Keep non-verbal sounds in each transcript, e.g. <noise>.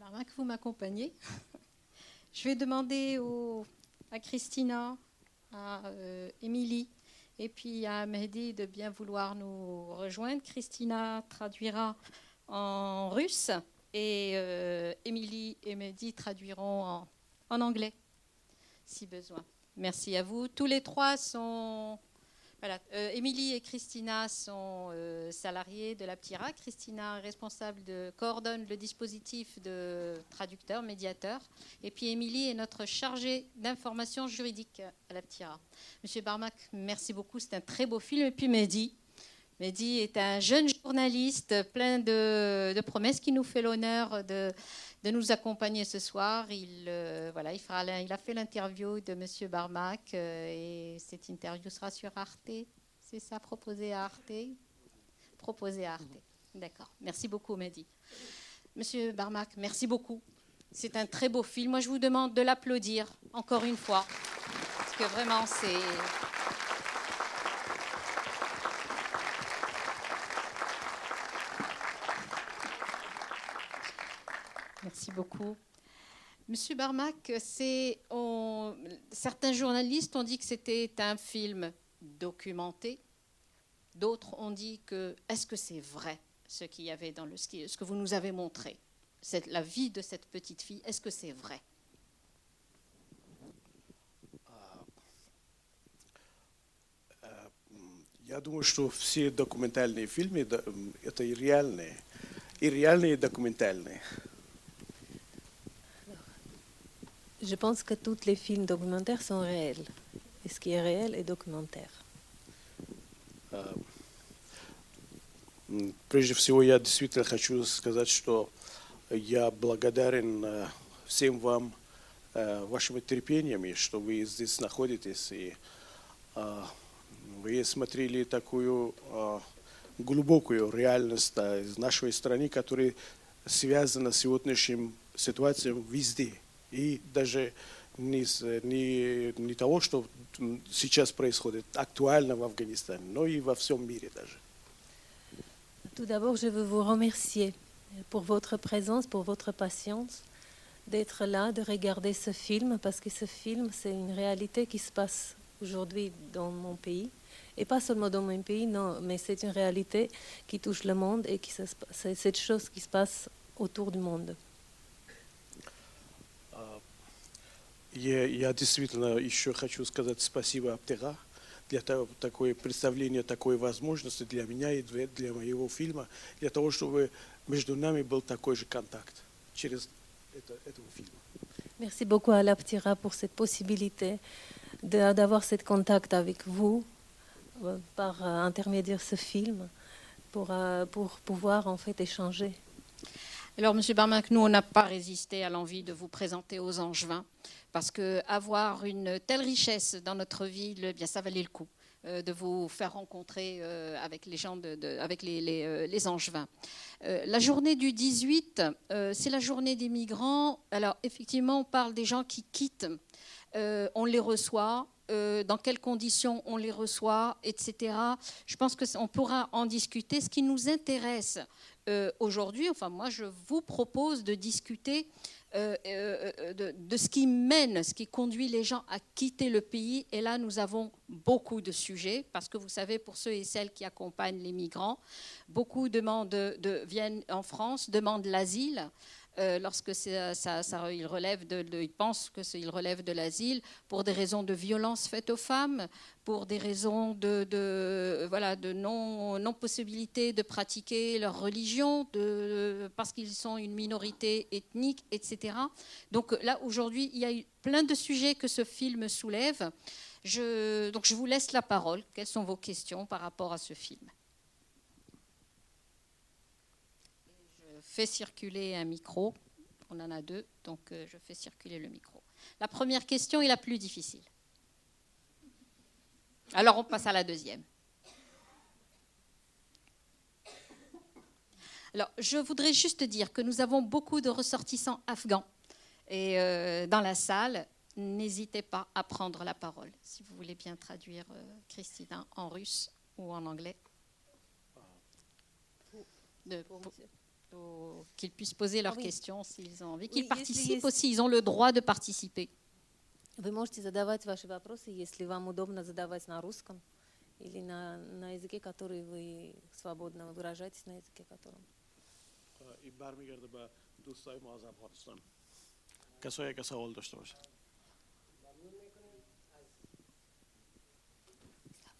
Barmac, vous. <laughs> Je vais demander à Christina, à euh, Émilie et puis à Mehdi de bien vouloir nous rejoindre. Christina traduira en russe et euh, Émilie et Mehdi traduiront en anglais, si besoin. Merci à vous. Tous les trois sont voilà. Euh, Émilie et Christina sont euh, salariées de la PTIRA. Christina est responsable de coordonne le dispositif de traducteur, médiateur. Et puis Émilie est notre chargée d'information juridique à la PTIRA. Monsieur Barmac, merci beaucoup. C'est un très beau film. Et puis Mehdi. Mehdi est un jeune journaliste plein de, de promesses qui nous fait l'honneur de de nous accompagner ce soir. Il, euh, voilà, il, fera, il a fait l'interview de M. Barmac euh, et cette interview sera sur Arte. C'est ça, proposé à Arte? Proposé à Arte. D'accord. Merci beaucoup, Mehdi. Monsieur Barmac, merci beaucoup. C'est un très beau film. Moi, je vous demande de l'applaudir encore une fois. Parce que vraiment, c'est. Merci beaucoup. Monsieur Barmac, c'est, certains journalistes ont dit que c'était un film documenté. D'autres ont dit que est-ce que c'est vrai ce qu'il y avait dans le ski, ce que vous nous avez montré, cette, la vie de cette petite fille, est-ce que c'est vrai Я думаю, что все документальные фильмы это и реальные, и реальные документальные. Je pense que tous les films documentaires sont réels. Et ce qui est réel est documentaire. Прежде всего, я действительно хочу сказать, что я благодарен всем вам вашими терпениями, что вы здесь находитесь. И вы смотрели такую глубокую реальность из нашей страны, которая связана с сегодняшней ситуацией везде – и даже не, не, не того, что сейчас происходит актуально в Афганистане, но и во всем мире даже. Tout d'abord, je veux vous remercier pour votre présence, pour votre patience, d'être là, de regarder ce film, parce que ce film, c'est une réalité qui se passe aujourd'hui dans mon pays. Et pas seulement dans mon pays, non, mais c'est une réalité qui touche le monde et c'est cette chose qui se passe autour du monde. Я, я действительно еще хочу сказать спасибо Аптера для того, такое представление, такой возможности для меня и для, для моего фильма, для того, чтобы между нами был такой же контакт через это, этого фильма. Merci beaucoup à l'Aptira pour cette possibilité d'avoir ce contact avec vous par intermédiaire de ce film pour, pour pouvoir en fait échanger. Alors, Monsieur Barmac, nous, on n'a pas résisté à l'envie de vous présenter aux Angevins parce que avoir une telle richesse dans notre ville, eh bien ça valait le coup euh, de vous faire rencontrer euh, avec les gens, de, avec les, les, euh, les Angevins. la journée du 18, c'est la journée des migrants. Alors effectivement, on parle des gens qui quittent, on les reçoit. dans quelles conditions on les reçoit, etc. Je pense qu'on pourra en discuter. Ce qui nous intéresse aujourd'hui, enfin moi je vous propose de discuter euh, euh, euh, de, ce qui mène, ce qui conduit les gens à quitter le pays. Et là, nous avons beaucoup de sujets, parce que vous savez, pour ceux et celles qui accompagnent les migrants, beaucoup demandent de, viennent en France, demandent l'asile. Euh, lorsque ça, ça, il relève de, il pense que l'asile pour des raisons de violence faites aux femmes, pour des raisons de, voilà de non non possibilité de pratiquer leur religion, parce qu'ils sont une minorité ethnique, etc. Donc là aujourd'hui, il y a eu plein de sujets que ce film soulève. Donc je vous laisse la parole. Quelles sont vos questions par rapport à ce film? Fais circuler un micro. On en a deux, donc euh, je fais circuler le micro. La première question est la plus difficile. Alors on passe à la deuxième. Alors, je voudrais juste dire que nous avons beaucoup de ressortissants afghans et, euh, dans la salle. n'hésitez pas à prendre la parole, si vous voulez bien traduire euh, Christina en russe ou en anglais. De- pour qu'ils puissent poser leurs Ah oui. questions s'ils ont envie, qu'ils Oui, participent если есть- aussi, ils ont le droit de participer. Вы можете задавать ваши вопросы, если вам удобно задавать на русском или на, на языке, который вы свободно выражаетесь, на языке котором. این برمیگرده به دوستای ما از افغانستان کسایی که سوال داشته باشه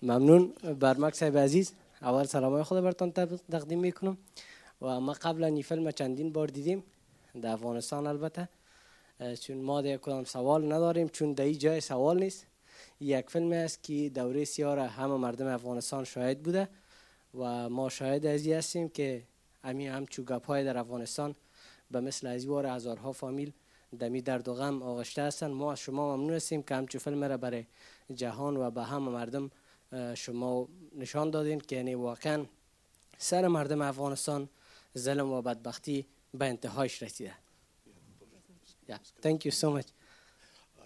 ممنون برمک صاحب عزیز اول سلامای خود برتان تب- تقدیم میکنم و ما قبلا این فیلم چندین بار دیدیم در افغانستان البته. چون ما در کدام سوال نداریم چون در جای سوال نیست. یک فیلم است که دوره سیاه را همه مردم افغانستان شاهد بوده و ما شاهد از این هستیم که همین همچو گپ های در افغانستان به مثل از وار هزارها فامیل دمی درد و غم آغشته هستند. ما از شما ممنون هستیم که همچو فیلم را برای جهان و به همه مردم شما نشان دادین که یعنی واقعا سر مردم افغانستان ظلم و بدبختی به انتهایش رسیده Yeah, thank you so much. А,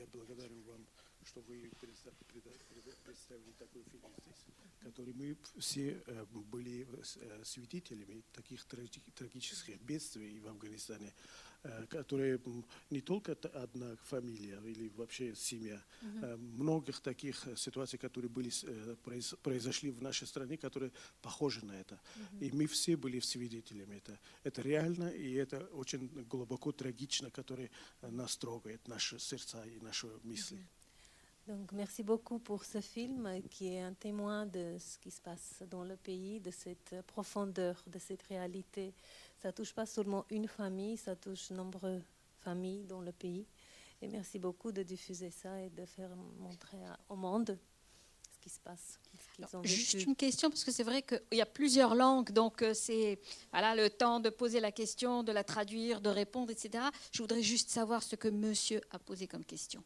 Я благодарен вам, что вы предста- преда- преда- представили такой фильм здесь, который мы все э, были э, свидетелями таких траги- трагических бедствий в Афганистане, э, которые м, не только одна фамилия или вообще семья, э, многих таких э, ситуаций, которые были, э, произошли в нашей стране, которые похожи на это. И мы все были свидетелями это. Это реально, и это очень глубоко трагично, которое э, нас трогает, наши сердца и наши мысли. Donc, merci beaucoup pour ce film euh, qui est un témoin de ce qui se passe dans le pays, de cette euh, profondeur, de cette réalité. Ça touche pas seulement une famille, ça touche nombreuses familles dans le pays. Et merci beaucoup de diffuser ça et de faire montrer au monde ce qui se passe. Juste une question, parce que c'est vrai qu'il y a plusieurs langues, donc euh, c'est voilà, le temps de poser la question, de la traduire, de répondre, etc. Je voudrais juste savoir ce que monsieur a posé comme question.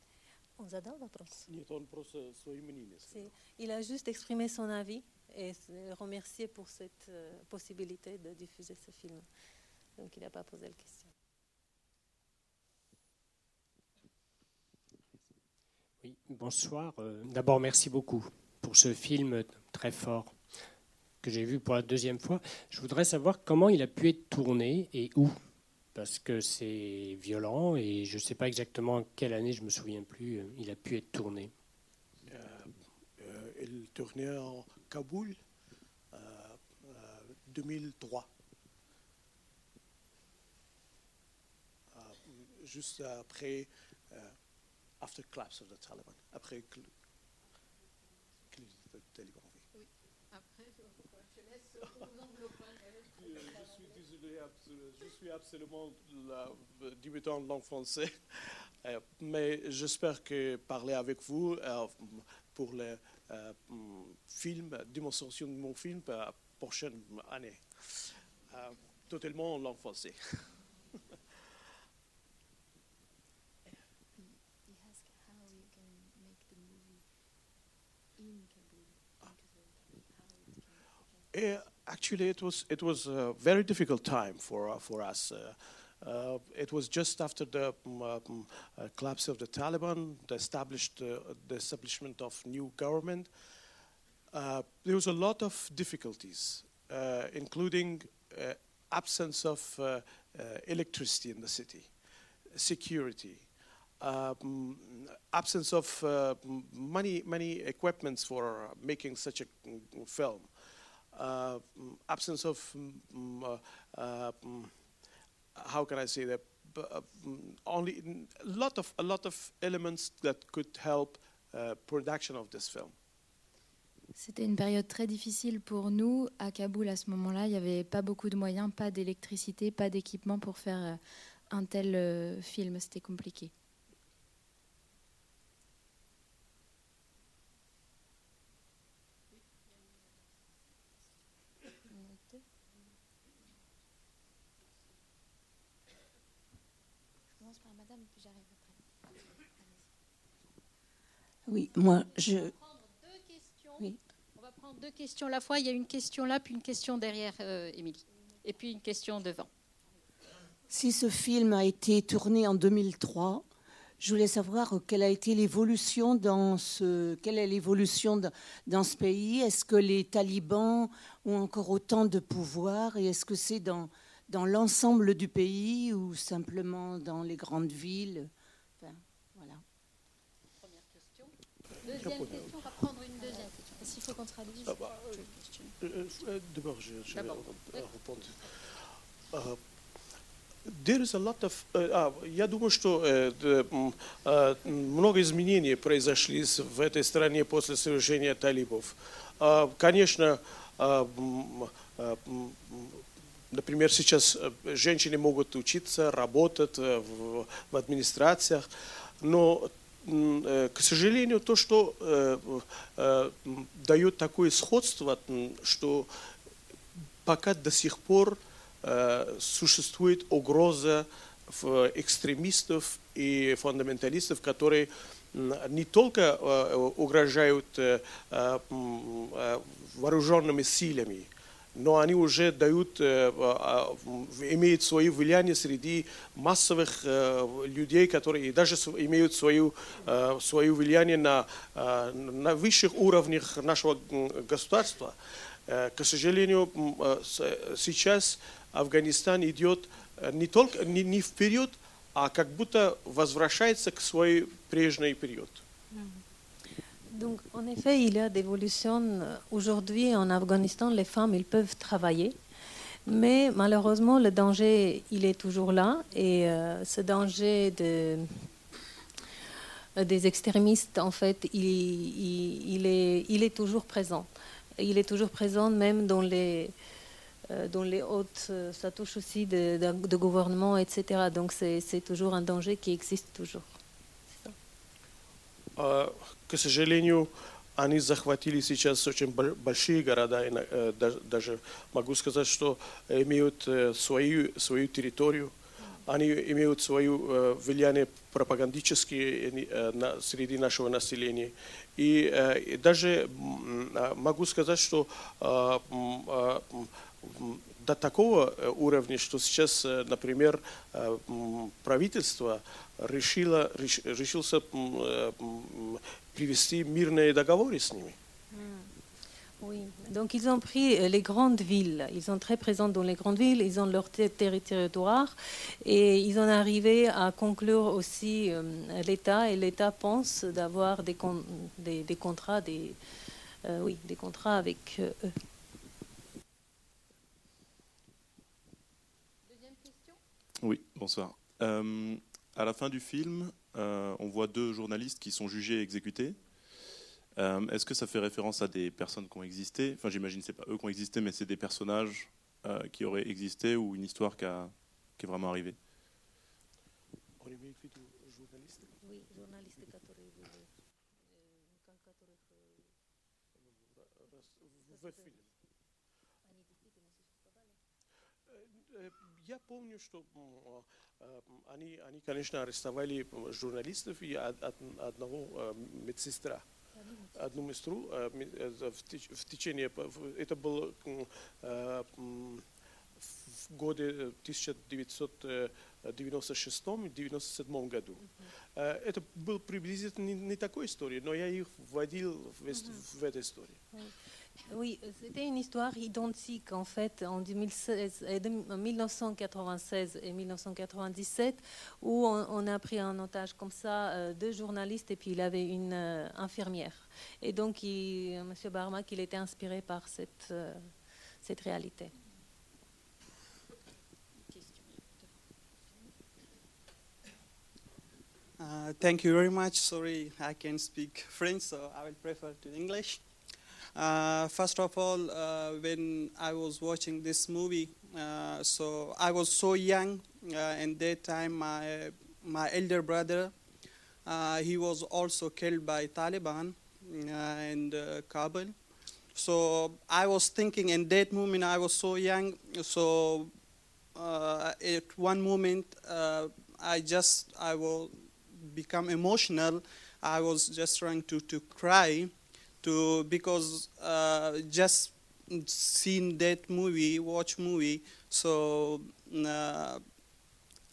Il a juste exprimé son avis et se remercié pour cette euh, possibilité de diffuser ce film. Donc il n'a pas posé la question. Oui, bonsoir. Euh, D'abord, merci beaucoup pour ce film très fort que j'ai vu pour la deuxième fois. Je voudrais savoir comment il a pu être tourné et où. Parce que c'est violent et je ne sais pas exactement quelle année, je me souviens plus, euh, il a pu être tourné. Euh, il tournait en Kaboul euh, euh, 2003. Euh, juste après, euh, after collapse of the Taliban, après crise des talibans. oui. <laughs> Je suis désolé, je suis absolument la- débutant en langue française, Euh, mais j'espère que parler avec vous euh, pour le euh, mm, film, démonstration de mon film pour la prochaine année, Euh, totalement en langue française. He asked how you can make the movie in Kabul. Because of how it can actually, it was it was a very difficult time for uh, for us. Uh, uh, it was just after the um, um, uh, collapse of the Taliban, the established uh, the establishment of new government. Uh, there was a lot of difficulties, uh, including uh, absence of uh, uh, electricity in the city, security, um, absence of uh, many many equipments for making such a mm, film uh, absence of uh, uh, mm, how can I say that? Uh, mm, only a lot of a lot of elements that could help uh, production of this film. C'était une période très difficile pour nous. À Kaboul, à ce moment-là, il n'y avait pas beaucoup de moyens, pas d'électricité, pas d'équipement pour faire euh, un tel euh, film. C'était compliqué. Je commence par madame, puis j'arrive après. Oui, moi, je. Oui. On va prendre deux questions à la fois. Il y a une question là, puis une question derrière, euh, Émilie. Et puis une question devant. si ce film a été tourné en 2003, Je voulais savoir quelle a été l'évolution dans ce, quelle est l'évolution dans ce pays. Est-ce que les talibans ont encore autant de pouvoir et est-ce que c'est dans, dans l'ensemble du pays ou simplement dans les grandes villes? Enfin, voilà. Deuxième question, on va prendre une deuxième question. Qu'il faut qu'on traduise Ah bah, D'abord, je, je vais répondre. Uh, there is a lot of, uh, а, я думаю, что uh, uh, много изменений произошли в этой стране после свержения талибов. Uh, конечно, uh, uh, например, сейчас женщины могут учиться, работать в, в администрациях, но к сожалению, то, что э, э, дает такое сходство, что пока до сих пор э, существует угроза экстремистов и фундаменталистов, которые не только угрожают вооруженными силами, но они уже дают, имеют свое влияние среди массовых людей, которые даже имеют свою, свое влияние на, на высших уровнях нашего государства. К сожалению, сейчас Афганистан идет не только не, не вперед, а как будто возвращается к своей прежний период. Donc, en effet, il y a d'évolution. Aujourd'hui, en Afghanistan, les femmes, peuvent travailler. Mais malheureusement, le danger, il est toujours là. Et euh, ce danger de, des extrémistes, en fait, il, est, toujours présent. Il est toujours présent même dans les, euh, dans les hautes, ça touche aussi de, de gouvernement, etc. Donc c'est toujours un danger qui existe toujours. К сожалению, они захватили сейчас очень большие города, и даже могу сказать, что имеют свою, свою территорию, они имеют свое влияние пропагандические среди нашего населения. И, даже могу сказать, что до такого уровня, что сейчас, например, правительство решило, решился привести мирные договоры с ними. Oui, donc ils ont pris les grandes villes, ils sont très présents dans les grandes villes, ils ont leur territoire et ils ont arrivé à conclure aussi euh, l'État et l'État pense d'avoir des, con des, des, contrats, des, euh, oui, des contrats avec euh, eux. Oui, bonsoir. Euh, à la fin du film, euh, on voit deux journalistes qui sont jugés et exécutés. Euh, Est-ce que ça fait référence à des personnes qui ont existé? Enfin, j'imagine que ce pas eux qui ont existé, mais c'est des personnages qui auraient existé ou une histoire qui, a, qui est vraiment arrivée Я помню, что они, они, конечно, арестовали журналистов и одного медсестра. Одну медсестру в течение... Это было в годы 1996-1997 году. Это был приблизительно не, не такой истории, но я их вводил в, в эту историю. Oui, c'était une histoire identique en fait en 2016, 1996 et 1997 où on, a pris en otage comme ça euh, deux journalistes et puis il avait une euh, infirmière. Et donc il, M. Barmak, il était inspiré par cette, euh, cette réalité. Uh, thank you very much. Sorry, I can't speak French, so I will prefer to English. Uh, first of all, uh, when I was watching this movie, uh, so I was so young, and that time my my elder brother, he was also killed by Taliban in Kabul. So I was thinking in that moment I was so young. So at one moment I just I will become emotional. I was just trying to to cry to because uh, just seen that movie, watch movie, so uh,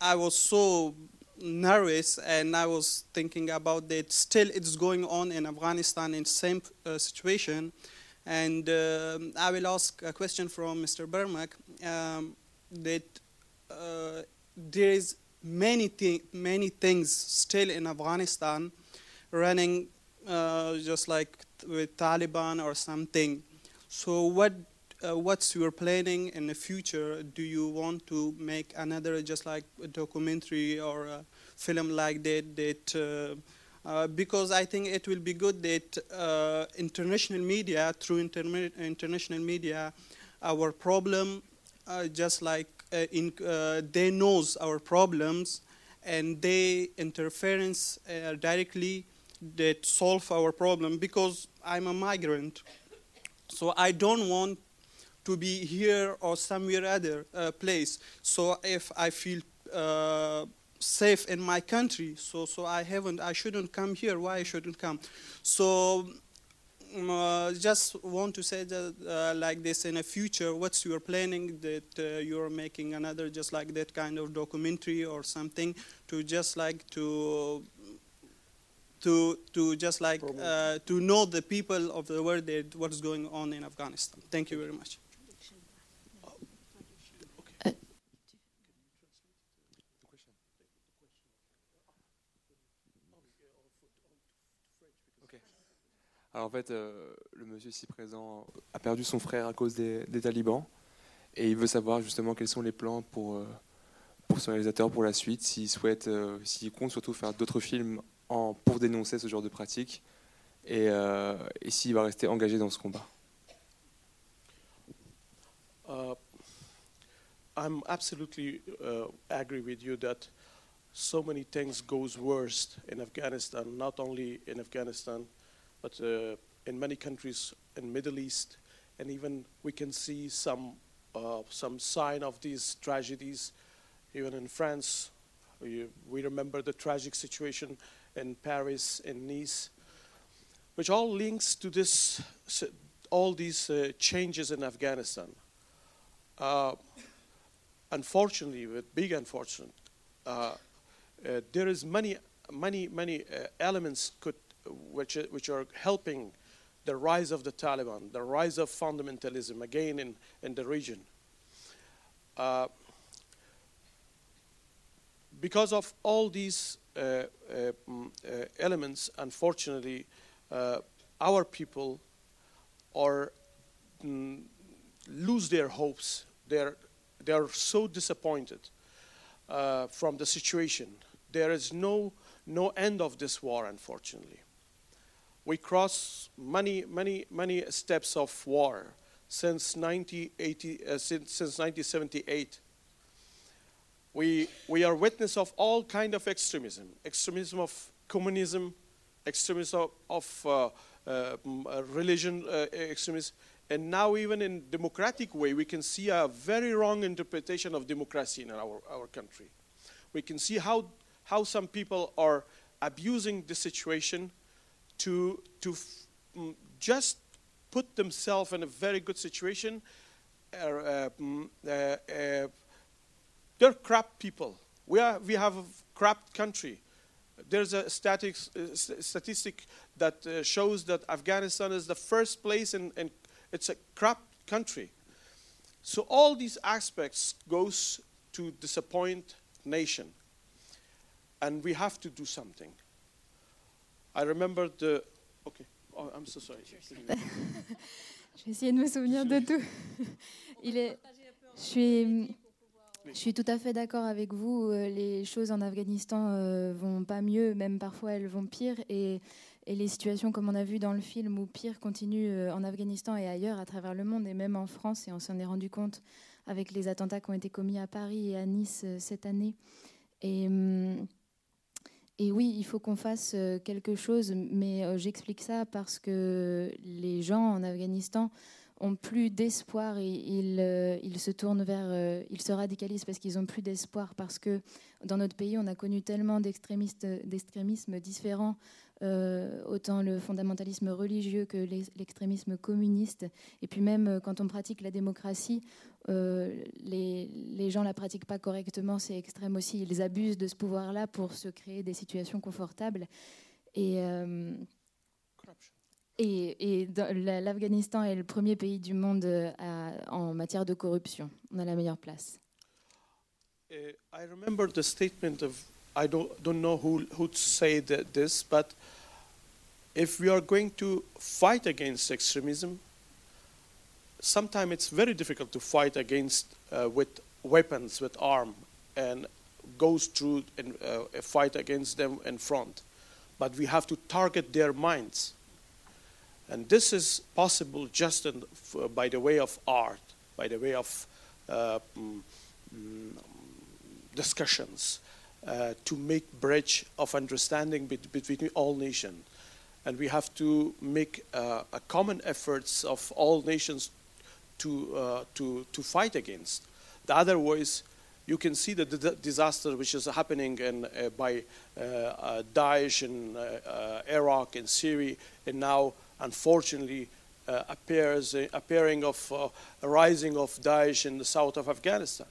I was so nervous, and I was thinking about that. Still, it's going on in Afghanistan in same uh, situation, and um I will ask a question from Mr. Bermak um, that uh, there is many thi- many things still in Afghanistan running uh, just like with Taliban or something. So what uh, what's your planning in the future? Do you want to make another just like a documentary or a film like that? That uh, uh, because I think it will be good that uh, international media through interme- international media, our problem uh, just like uh, in they knows our problems and they interference directly that solve our problem because I'm a migrant. So I don't want to be here or somewhere other uh, place. So if I feel uh, safe in my country, so so I haven't, I shouldn't come here. Why I shouldn't come? So um, uh, just want to say that uh, like this in the future. What's your planning that uh, you're making another just like that kind of documentary or something to just like to to to just like uh, to know the people of the world that what's going on in Afghanistan. Thank you very much. Alors en fait, euh, le monsieur ici présent a perdu son frère à cause des, des talibans et il veut savoir justement quels sont les plans pour, euh, pour son réalisateur pour la suite, s'il souhaite, euh, s'il compte surtout faire d'autres films en, pour dénoncer ce genre de pratique et, euh, et s'il va rester engagé dans ce combat. Uh, I'm absolutely uh, agree with you that so many things goes worst in Afghanistan, not only in Afghanistan, but uh, in many countries in Middle East, and even we can see some uh, some sign of these tragedies, even in France. We, we remember the tragic situation in Paris, in Nice, which all links to this, all these uh, changes in Afghanistan. Uh, unfortunately, with big unfortunate, uh, uh, there is many, many, many uh, elements could, which, are- which are helping the rise of the Taliban, the rise of fundamentalism again in, in the region. Because of all these uh, uh, mm, uh, elements, unfortunately, uh, our people are mm, lose their hopes. They're they are so disappointed from the situation. There is no no end of this war, unfortunately. We cross many many many steps of war since 1980 uh, since, since 1978 we, we are witness of all kind of extremism. Extremism of communism extremism of, of uh, uh, uh, religion uh, extremism. And now even in democratic way we can see a very wrong interpretation of democracy in our, our country. We can see how, how some people are abusing the situation to, to just put themselves in a very good situation uh, uh, uh, uh, they're crap people. We, are, we have a crap country. There's a static, uh, statistic that uh, shows that Afghanistan is the first place and it's a crap country. So all these aspects goes to disappoint nation. And we have to do something. I remember the, okay, oh, I'm so sorry. <laughs> Je vais essayer de me souvenir de tout. <laughs> Il est, je suis, je suis tout à fait d'accord avec vous. euh, Les choses en Afghanistan euh, vont pas mieux, même parfois elles vont pire. Et, les situations, comme on a vu dans le film, où pire continuent euh, en Afghanistan et ailleurs à travers le monde, et même en France. Et on s'en est rendu compte avec les attentats qui ont été commis à Paris et à Nice euh, cette année. Et. hum, et oui, il faut qu'on fasse quelque chose, mais j'explique ça parce que les gens en Afghanistan ont plus d'espoir ils, euh, ils se tournent vers, euh, ils se radicalisent parce qu'ils ont plus d'espoir parce que dans notre pays, on a connu tellement d'extrémismes différents euh, autant le fondamentalisme religieux que l'extrémisme communiste. Et puis même euh, quand on pratique la démocratie, les, les, gens la pratiquent pas correctement, c'est extrême aussi. Ils abusent de ce pouvoir-là pour se créer des situations confortables. Et, et, et l'Afghanistan est le premier pays du monde à, en matière de corruption. On a la meilleure place. Uh, I remember the statement of I don't don't know who who said this, but if we are going to fight against extremism, sometimes it's very difficult to fight against uh, with weapons, with arm, and goes through and uh, fight against them in front. But we have to target their minds, and this is possible just in, by the way of art, by the way of uh, mm, mm, discussions uh, to make bridge of understanding between all nations. And we have to make uh, a common efforts of all nations to, uh, to, to fight against. The other otherwise, you can see the, disaster which is happening in, uh, by uh, Daesh in Iraq and Syria, and now, unfortunately, appears appearing of a rising of Daesh in the south of Afghanistan.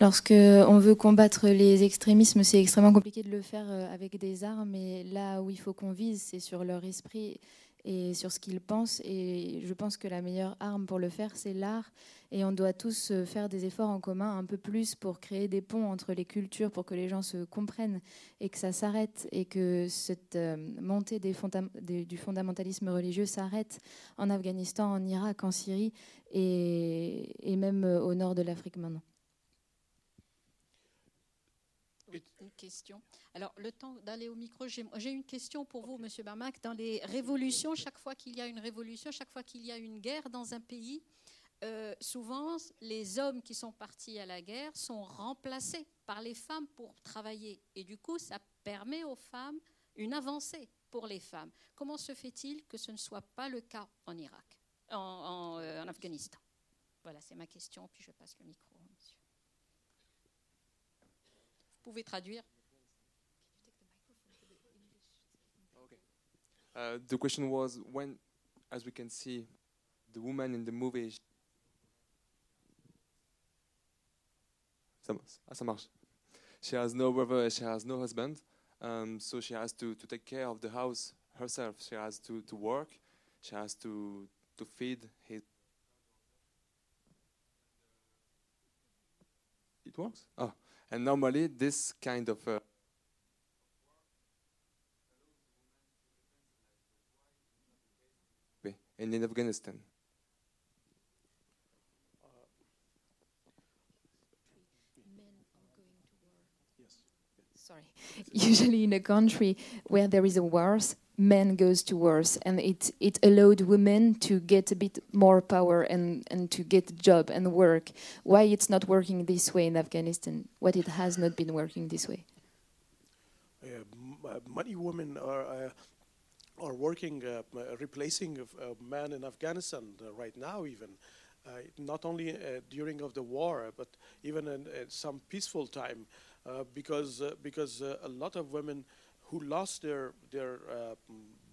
Lorsque on veut combattre les extrémismes, c'est extrêmement compliqué de le faire euh, avec des armes. Et là où il faut qu'on vise, c'est sur leur esprit et sur ce qu'ils pensent. Et je pense que la meilleure arme pour le faire, c'est l'art. Et on doit tous euh, faire des efforts en commun un peu plus pour créer des ponts entre les cultures, pour que les gens se comprennent et que ça s'arrête et que cette euh, montée du fondamentalisme religieux s'arrête en Afghanistan, en Irak, en Syrie et même au nord de l'Afrique maintenant. Une question. Alors, le temps d'aller au micro, j'ai une question pour vous, Monsieur Barmac. Dans les révolutions, chaque fois qu'il y a une révolution, chaque fois qu'il y a une guerre dans un pays, euh, souvent, les hommes qui sont partis à la guerre sont remplacés par les femmes pour travailler. Et du coup, ça permet aux femmes une avancée pour les femmes. Comment se fait-il que ce ne soit pas le cas en Irak, en, en euh, Afghanistan? Voilà, c'est ma question, puis je passe le micro pouvez traduire. Uh, the question was when, as we can see, the woman in the movie. Ça, ah, marche. She has no brother, she has no husband, um, so she has to, to take care of the house herself. She has to, to work, she has to, to feed his. It works? Oh. And normally, this kind of uh, in Afghanistan. Sorry. <laughs> Usually in a country where there is a wars, men goes to wars and it it allowed women to get a bit more power and and to get a job and work. Why it's not working this way in afghanistan? What it has not been working this way? Uh, many women are uh, are working uh, replacing uh, men in afghanistan uh, right now even. Uh, not only during of the war but even in some peaceful time because because a lot of women who lost their their uh,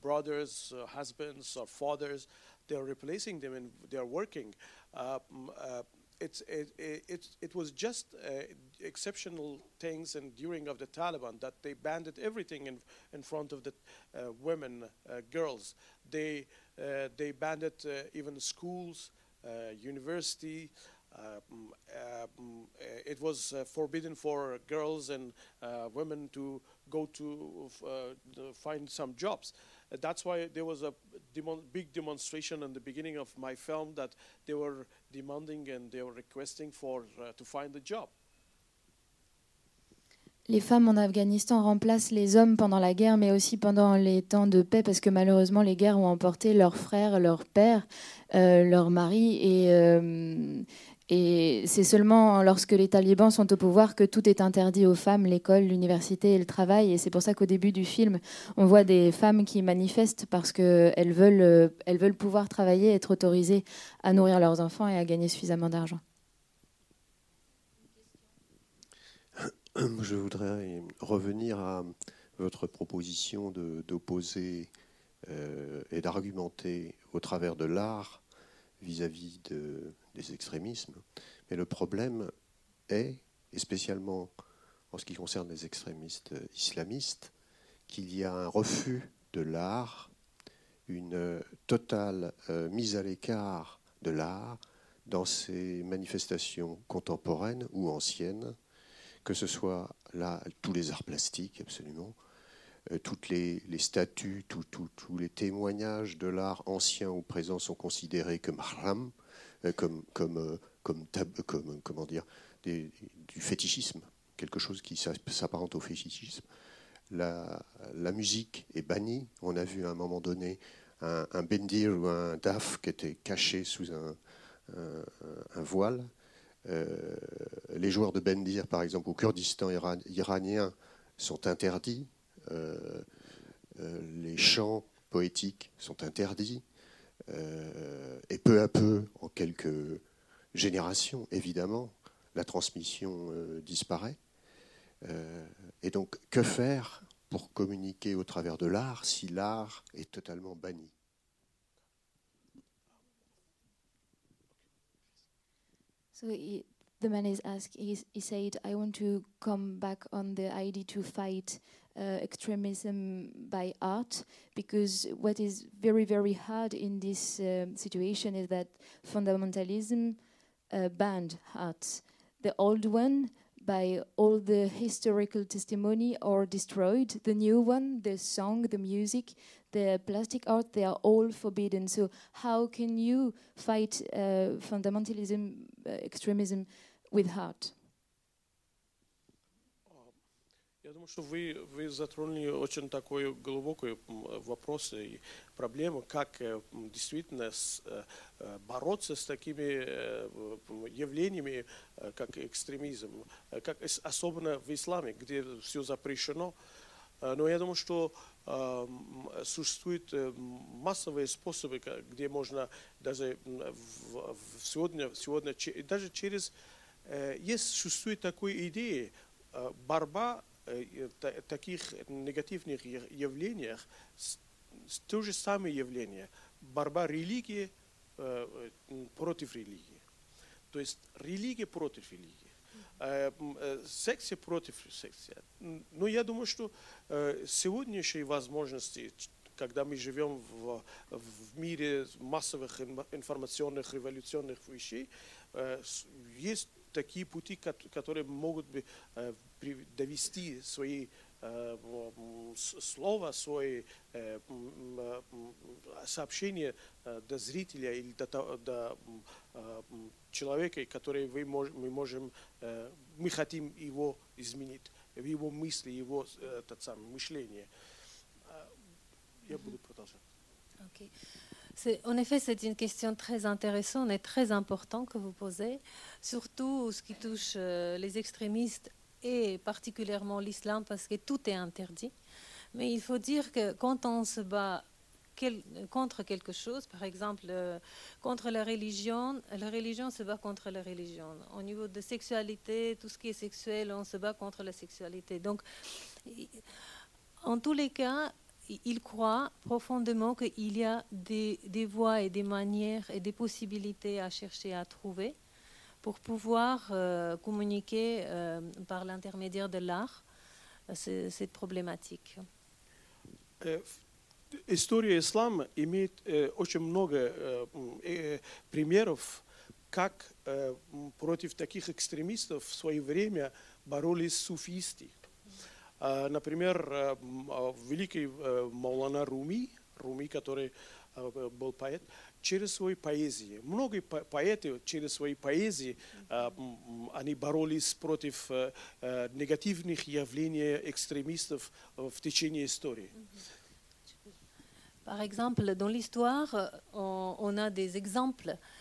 brothers, uh, husbands, or fathers. They're replacing them and they're working. Uh, uh, it's, it, it, it was just uh, exceptional things and during of the Taliban that they banded everything in, in front of the uh, women, girls. They, they banded even schools, university, um, um, it was uh, forbidden for girls and uh, women to go to find some jobs. that's why there was a big demonstration in the beginning of my film that they were demanding and they were requesting for to find a job. Les femmes en Afghanistan remplacent les hommes pendant la guerre, mais aussi pendant les temps de paix, parce que malheureusement, les guerres ont emporté leurs frères, leurs pères, euh, leurs maris, et, euh, et c'est seulement lorsque les talibans sont au pouvoir que tout est interdit aux femmes, l'école, l'université et le travail. Et c'est pour ça qu'au début du film, on voit des femmes qui manifestent parce qu'elles veulent, elles veulent pouvoir travailler, être autorisées à nourrir leurs enfants et à gagner suffisamment d'argent. <coughs> Je voudrais revenir à votre proposition d'opposer et d'argumenter au travers de l'art vis-à-vis de, des extrémismes. Mais le problème est, et spécialement en ce qui concerne les extrémistes islamistes, qu'il y a un refus de l'art, une totale euh, mise à l'écart de l'art dans ces manifestations contemporaines ou anciennes, que ce soit là tous les arts plastiques absolument, toutes les, statues, tous les témoignages de l'art ancien ou présent sont considérés comme haram, euh, comme, comme, comment dire, du fétichisme, quelque chose qui s'apparente au fétichisme. La, musique est bannie. On a vu à un moment donné un, bendir ou un daf qui était caché sous un, voile. Euh, les joueurs de bendir, par exemple, au Kurdistan iranien, sont interdits. Euh, euh, les chants poétiques sont interdits. et peu à peu, en quelques générations, évidemment, la transmission disparaît. et donc, que faire pour communiquer au travers de l'art si l'art est totalement banni? So he, the man is asked, he, said, I want to come back on the idea to fight extremism by art, because what is very, very hard in this um, situation is that fundamentalism uh, banned art. The old one by all the historical testimony are destroyed. The new one, the song, the music, the plastic art, they are all forbidden. So how can you fight uh, fundamentalism, uh, extremism with art? Я думаю, что вы, вы затронули очень такой глубокий вопрос и проблему, как действительно бороться с такими явлениями, как экстремизм, как, особенно в исламе, где все запрещено. Но я думаю, что существуют массовые способы, где можно даже сегодня, сегодня даже через... Есть, существует такой идея, борьба таких негативных явлениях то же самое явление. Борьба религии против религии. То есть религия против религии. Секция против секции. Но я думаю, что сегодняшние возможности, когда мы живем в, в мире массовых информационных революционных вещей, есть такие пути, которые могут довести свои слова, свои сообщения до зрителя или до, до человека, который вы, мы можем, мы хотим его изменить, его мысли, его тот самый, мышление. Я буду продолжать. Okay. En effet, c'est une question très intéressante et très importante que vous posez, surtout ce qui touche euh, les extrémistes et particulièrement l'islam, parce que tout est interdit. Mais il faut dire que quand on se bat contre quelque chose, par exemple euh, contre la religion, la religion se bat contre la religion. Au niveau de sexualité, tout ce qui est sexuel, on se bat contre la sexualité. Donc, en tous les cas, il croit profondément qu'il y a des, voies et des manières et des possibilités à chercher à trouver pour pouvoir euh, communiquer euh, par l'intermédiaire de l'art euh, cette problématique. История ислама имеет очень много примеров, как против таких экстремистов в свое время боролись суфисты. Например, великий Маулана Руми, Руми, который был поэт, через свои поэзии. Многие поэты через свои поэзии они боролись против негативных явлений экстремистов в течение истории. Par exemple, dans l'histoire, on, on, a des exemples Euh,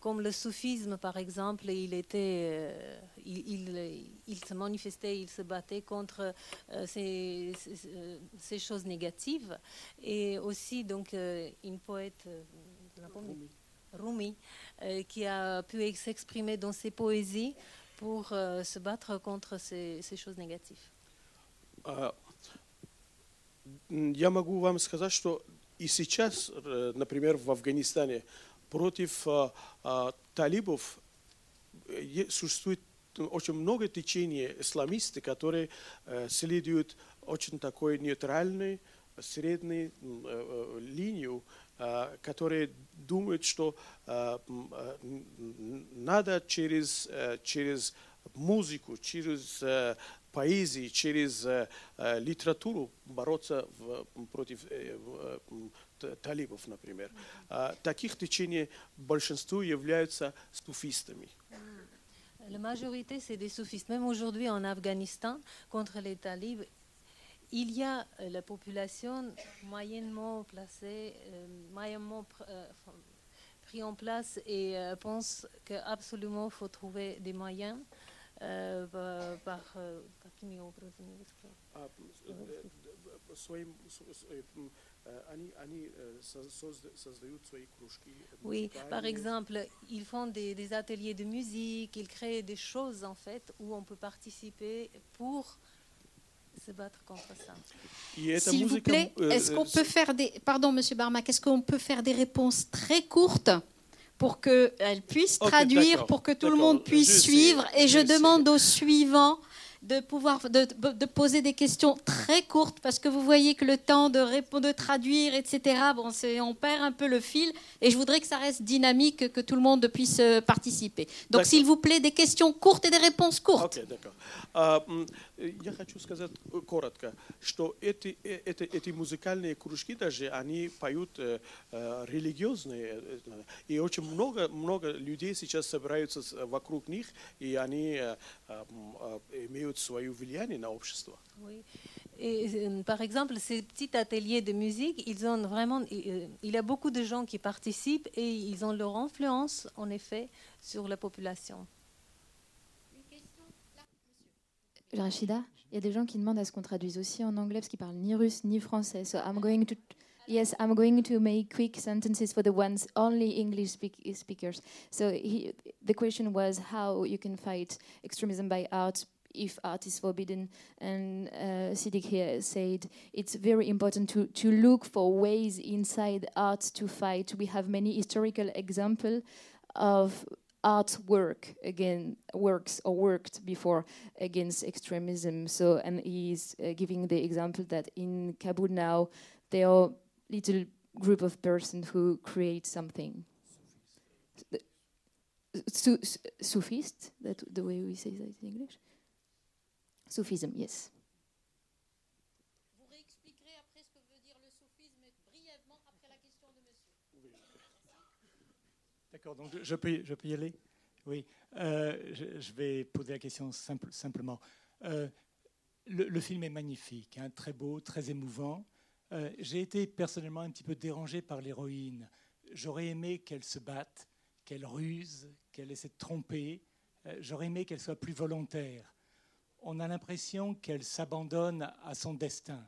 comme le soufisme, par exemple, il, était, euh, il, il, se manifestait, il se battait contre euh, ces, ces, choses négatives. Et aussi, donc, une poète, Rumi, qui a pu s'exprimer dans ses poésies pour se battre contre ces, ces choses négatives. я могу вам сказать, что и сейчас, например, в Афганистане против талибов. Существует очень много течений исламисты, которые следуют очень такой нейтральной, средней линию, которые думают, что надо через, через музыку, через поэзии, через литературу бороться в, против талибов, например. Таких течений большинство являются суфистами. La majorité, c'est des soufistes. Même aujourd'hui en Afghanistan, contre les talibs, il y a la population moyennement placée, moyennement pris en place et pense qu'absolument il faut trouver des moyens par, Oui, par exemple, ils font des, des, ateliers de musique, ils créent des choses en fait où on peut participer pour se battre contre ça. S'il vous plaît, est-ce qu'on peut faire des... Pardon, Monsieur Barmac, est-ce qu'on peut faire des réponses très courtes pour qu'elle puisse traduire, pour que tout le monde puisse suivre? Et je demande au suivant de pouvoir de, de, poser des questions très courtes parce que vous voyez que le temps de répondre, de traduire, etc. Bon, on perd un peu le fil et je voudrais que ça reste dynamique, que tout le monde puisse participer. Donc, s'il vous plaît, des questions courtes et des réponses courtes. Okay, d'accord. Я хочу сказать коротко, что эти, эти, эти музыкальные кружки даже, они поют религиозные, и очень много, много людей сейчас собираются вокруг них, и они имеют свое влияние на общество. Oui. Et, par exemple, ces petits ateliers de musique, ils ont vraiment, il y a beaucoup de gens qui participent et ils ont leur influence, en effet, sur la population. Rachida, il y a des gens qui demandent à ce qu'on traduise aussi en anglais parce qu'ils parlent ni russe ni français. So I'm going to yes, I'm going to make quick sentences for the ones only English speak, speakers. So he, the question was how you can fight extremism by art if art is forbidden. And uh, Siddiq here said it's very important to, to look for ways inside art to fight. We have many historical examples of artwork again works or worked before against extremism. So, and he's uh, giving the example that in Kabul now there are little group of persons who create something. Su Sufist, that the way we say that in English. Sufism, yes. D'accord, donc je peux, je peux y aller? Oui, euh, je, je, vais poser la question simple, simplement. Euh, le, le, film est magnifique, hein, très beau, très émouvant. Euh, J'ai été personnellement un petit peu dérangé par l'héroïne. J'aurais aimé qu'elle se batte, qu'elle ruse, qu'elle essaie de tromper. J'aurais aimé qu'elle soit plus volontaire. On a l'impression qu'elle s'abandonne à son destin.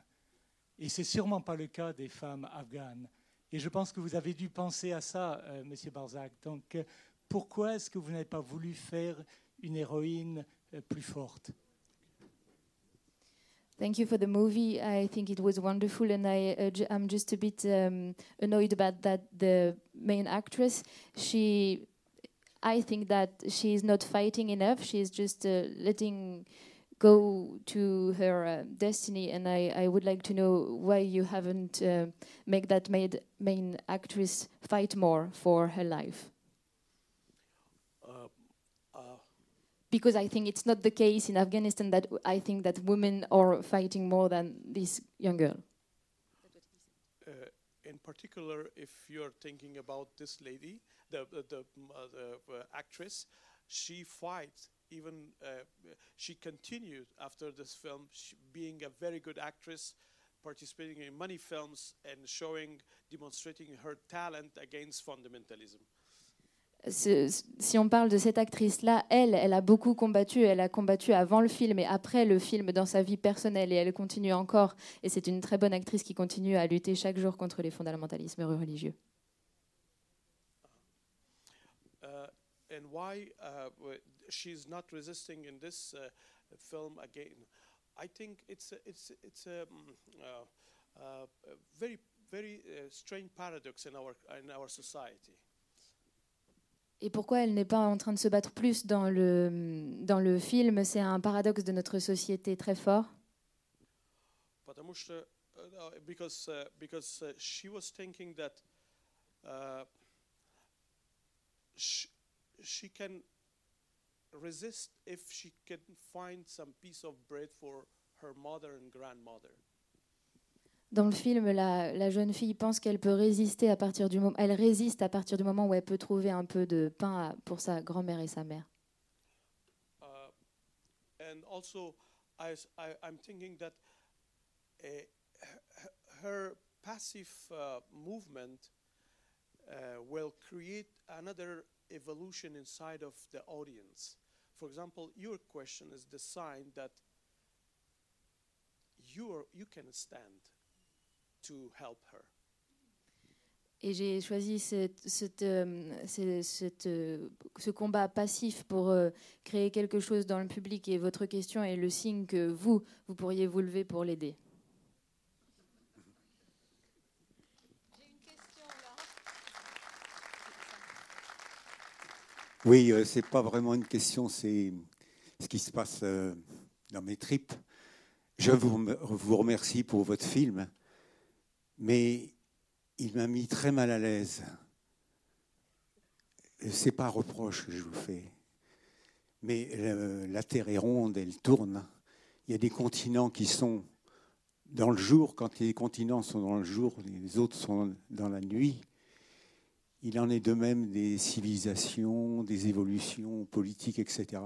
Et c'est sûrement pas le cas des femmes afghanes. Et je pense que vous avez dû penser à ça, euh, Monsieur Barzac. Donc, euh, pourquoi est-ce que vous n'avez pas voulu faire une héroïne euh, plus forte? Thank you for the movie. I think it was wonderful, and I uh, I'm just a bit um, annoyed about that. The main actress, she, I think that she is not fighting enough. She is just uh, letting go to her uh, destiny and I, I would like to know why you haven't uh, make that made main actress fight more for her life because I think it's not the case in Afghanistan that I think that women are fighting more than this young girl. Uh, in particular, if you're thinking about this lady, the the, the, uh, the actress, she fights even uh, she continued after this film being a very good actress participating in many films and showing demonstrating her talent against fundamentalism si on parle de cette actrice-là, elle, elle a beaucoup combattu. Elle a combattu avant le film et après le film dans sa vie personnelle et elle continue encore. Et c'est une très bonne actrice qui continue à lutter chaque jour contre les fondamentalismes religieux. Uh, and why uh, she's not resisting in this uh, film again. I think it's a, mm, uh, uh, very very uh, strange paradox in our society. Et pourquoi elle n'est pas en train de se battre plus dans le, film? C'est un paradoxe de notre société très fort. Because, uh, because resist if she can find some piece of bread for her mother and grandmother. Dans le film, la, la jeune fille pense qu'elle peut résister à partir du moment, elle résiste à partir du moment où elle peut trouver un peu de pain à- pour sa grand-mère et sa mère. Uh, and also, I, I'm thinking that uh, h- her passive uh, movement uh, will create another evolution inside of the audience. For example, your question is the sign that you are, you can stand to help her. Et j'ai choisi cette, cette, euh, ce- cette, euh, ce combat passif pour euh, créer quelque chose dans le public. Et votre question est le signe que vous, vous pourriez vous lever pour l'aider. Oui, euh, c'est pas vraiment une question, c'est ce qui se passe euh, dans mes tripes. Je vous, rem- vous remercie pour votre film, mais il m'a mis très mal à l'aise. C'est pas un reproche que je vous fais, mais euh, la Terre est ronde, elle tourne. Il y a des continents qui sont dans le jour, quand les continents sont dans le jour, les autres sont dans la nuit. Il en est de même des civilisations, des évolutions politiques, etc.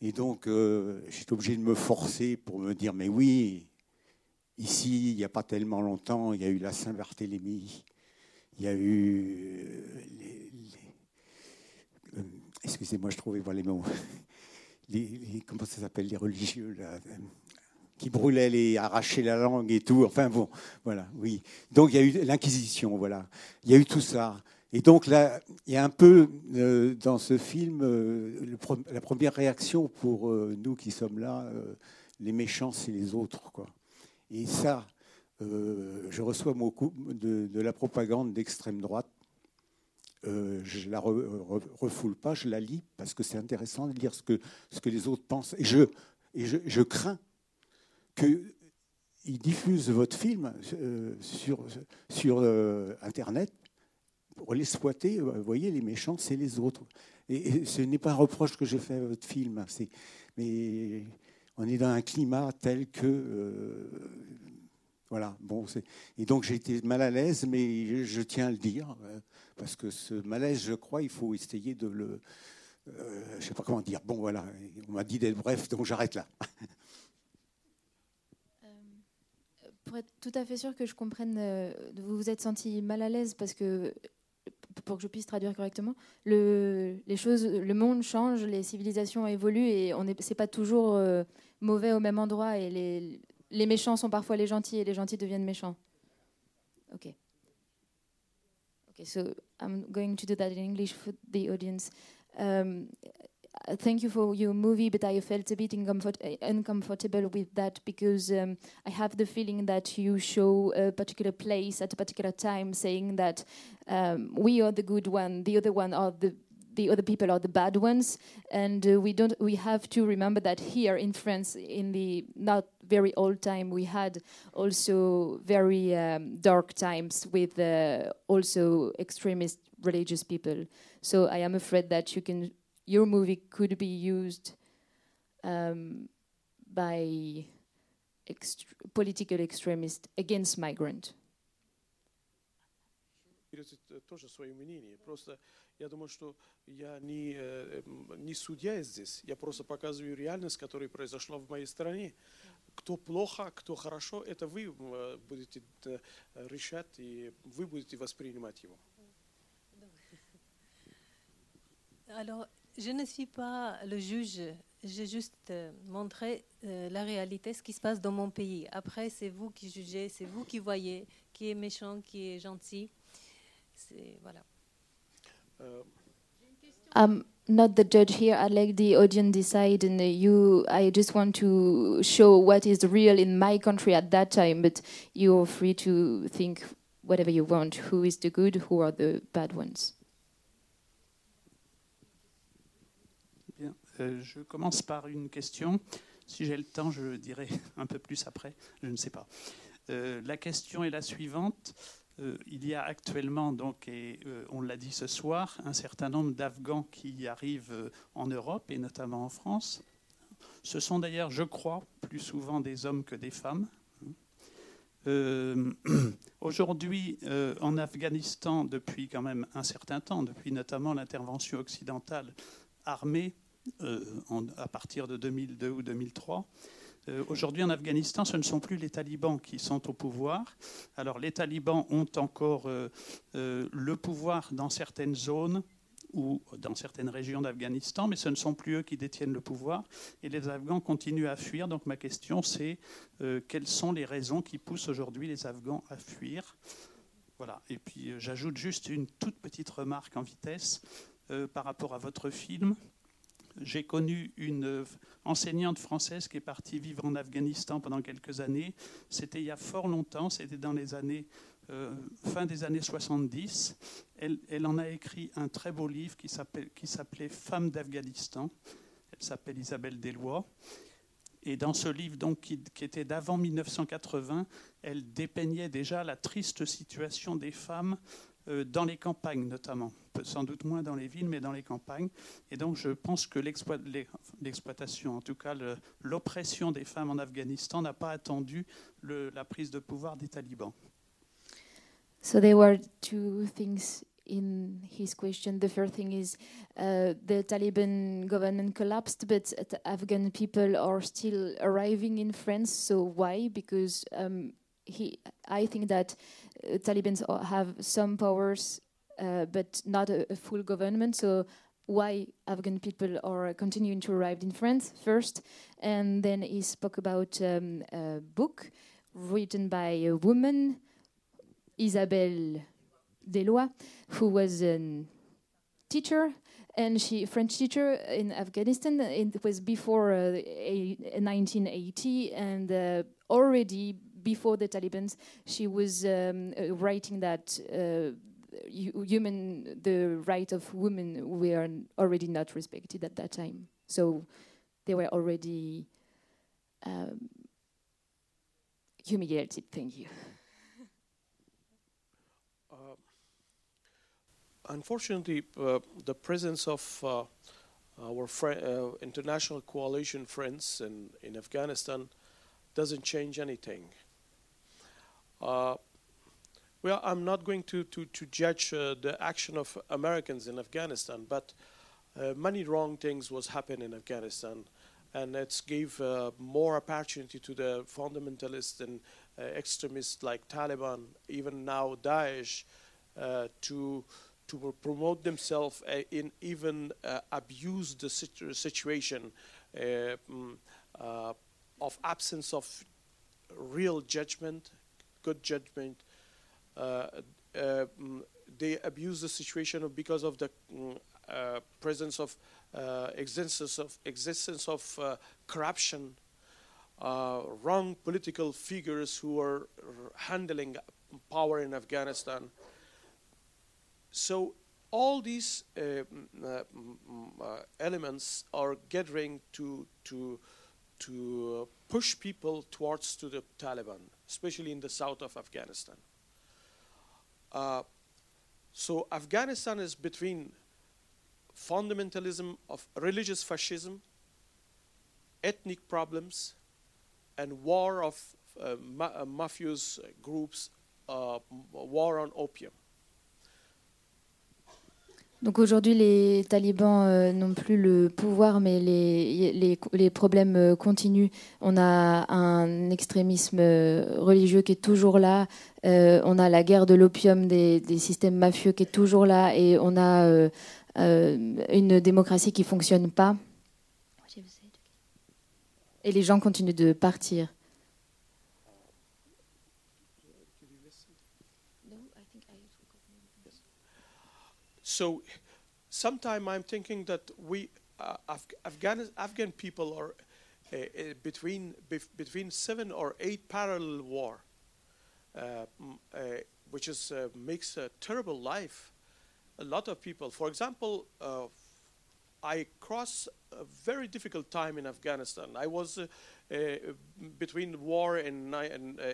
Et donc, euh, j'étais obligé de me forcer pour me dire, mais oui, ici, il n'y a pas tellement longtemps, il y a eu la Saint-Barthélemy, il y a eu... euh, Excusez-moi, je trouvais pas les mots. <laughs> Les, comment ça s'appelle, les religieux, euh, qui brûlaient les, arrachaient la langue et tout. Enfin bon, voilà, oui. Donc il y a eu l'Inquisition, voilà. Il y a eu tout ça. Et donc là, il y a un peu euh, dans ce film euh, la première réaction pour euh, nous qui sommes là, les méchants, c'est les autres, quoi. Et ça, je reçois beaucoup de, la propagande d'extrême droite. Je la re- re- refoule pas, je la lis parce que c'est intéressant de lire ce que, ce que les autres pensent. Et je, et je, crains qu'ils diffusent votre film sur, sur Internet pour l'exploiter. Vous voyez, les méchants, c'est les autres. Et, ce n'est pas un reproche que je fais à votre film. c'est- Mais on est dans un climat tel que. euh, voilà. Bon, et donc j'ai été mal à l'aise, mais je, tiens à le dire, euh, parce que ce malaise, je crois, il faut essayer de le. euh, je ne sais pas comment dire. Bon, voilà. On m'a dit d'être bref, donc j'arrête là. <laughs> Pour être tout à fait sûr que je comprenne, euh, vous vous êtes senti mal à l'aise parce que, pour que je puisse traduire correctement, le, les choses, le monde change, les civilisations évoluent et on est, c'est pas toujours euh, mauvais au même endroit et les, méchants sont parfois les gentils et les gentils deviennent méchants. Ok. Okay, so I'm going to do that in English for the audience. Um, thank you for your movie, but I felt a bit uh, uncomfortable with that because um, I have the feeling that you show a particular place at a particular time, saying that um, we are the good one, the other one are the the other people are the bad ones, and uh, we don't. We have to remember that here in France, in the not very old time, we had also very um, dark times with uh, also extremist religious people. So I am afraid that you can your movie could be used um, by ext- political extremists against migrants. Говорите т- тоже свое мнение. Просто я думаю, что я не, э, м, не судья здесь. Я просто показываю реальность, которая произошла в моей стране. Кто плохо, кто хорошо, это вы э, будете э, решать, и вы будете воспринимать его. Alors, je ne suis pas le juge. J'ai juste euh, montré euh, la réalité, ce qui se passe dans mon pays. Après, c'est vous qui jugez, c'est vous qui voyez qui est méchant, qui est gentil. C'est voilà. Э, Um, not the judge here. I let the audience decide, and uh, you. I just want to show what is real in my country at that time. But you're free to think whatever you want. Who is the good? Who are the bad ones? Bien. Euh, je commence par une question. Si j'ai le temps, je dirai <laughs> un peu plus après. Je ne sais pas. Euh, la question est la suivante. Euh, il y a actuellement, donc, et euh, on l'a dit ce soir, un certain nombre d'Afghans qui arrivent euh, en Europe et notamment en France. Ce sont d'ailleurs, je crois, plus souvent des hommes que des femmes. Euh, <clears throat> Aujourd'hui, euh, en Afghanistan, depuis quand même un certain temps, depuis notamment l'intervention occidentale armée euh, à partir de 2002 ou 2003, euh, Aujourd'hui, en Afghanistan, ce ne sont plus les talibans qui sont au pouvoir. Alors, les talibans ont encore euh, le pouvoir dans certaines zones ou dans certaines régions d'Afghanistan, mais ce ne sont plus eux qui détiennent le pouvoir. Et les Afghans continuent à fuir. Donc, ma question, c'est quelles sont les raisons qui poussent aujourd'hui les Afghans à fuir? Voilà. Et puis, j'ajoute juste une toute petite remarque en vitesse par rapport à votre film j'ai connu une euh, enseignante française qui est partie vivre en Afghanistan pendant quelques années. C'était il y a fort longtemps, c'était dans les années euh, fin des années 70. Elle, en a écrit un très beau livre qui s'appelait Femmes d'Afghanistan. Elle s'appelle Isabelle Deslois. Et dans ce livre, donc, qui, était d'avant 1980, elle dépeignait déjà la triste situation des femmes dans les campagnes notamment, sans doute moins dans les villes, mais dans les campagnes. Et donc je pense que l'exploit- l'e- l'exploitation, en tout cas l'oppression des femmes en Afghanistan n'a pas attendu le- la prise de pouvoir des talibans. So there were two things in his question. The first thing is uh, the Taliban government collapsed, but Afghan people are still arriving in France. So why? Because um, he, I think that uh, Taliban have some powers, uh, but not a, a full government. So why Afghan people are continuing to arrive in France first, and then he spoke about um, a book written by a woman Isabelle Deslois, who was a teacher and she French teacher in Afghanistan. It was before uh, a, 1980, and uh, already before the Taliban, she was um, uh, writing that. Uh, Human, the right of women were already not respected at that time. So they were already um, humiliated. Thank you. Uh, unfortunately, the presence of our uh, international coalition friends in, in Afghanistan doesn't change anything. Uh, well, I'm not going to, to, to judge uh, the action of Americans in Afghanistan, but uh, many wrong things was happening in Afghanistan, and it gave uh, more opportunity to the fundamentalists and uh, extremists like Taliban, even now Daesh, uh, to to promote themselves in even abuse the situ- situation mm, of absence of real judgment, good judgment. Uh, mm, they abuse the situation because of the mm, uh, presence of uh, existence of existence of corruption, wrong political figures who are handling power in Afghanistan. So all these uh, mm, mm, elements are gathering to to to push people towards to the Taliban, especially in the south of Afghanistan. Uh, so Afghanistan is between fundamentalism of religious fascism, ethnic problems, and war of uh, ma- uh, groups, uh, war on opium. Donc aujourd'hui, les talibans euh, n'ont plus le pouvoir, mais les, les, les problèmes euh, continuent. On a un extrémisme euh, religieux qui est toujours là. On a la guerre de l'opium des, des systèmes mafieux qui est toujours là. Et on a une démocratie qui ne fonctionne pas. Et les gens continuent de partir. So sometimes I'm thinking that we uh, Af- Afghan Afghan people are uh, uh, between between seven or eight parallel war, uh, uh, which is uh, makes a terrible life. A lot of people, for example, I crossed a very difficult time in Afghanistan. I was between war and, uh,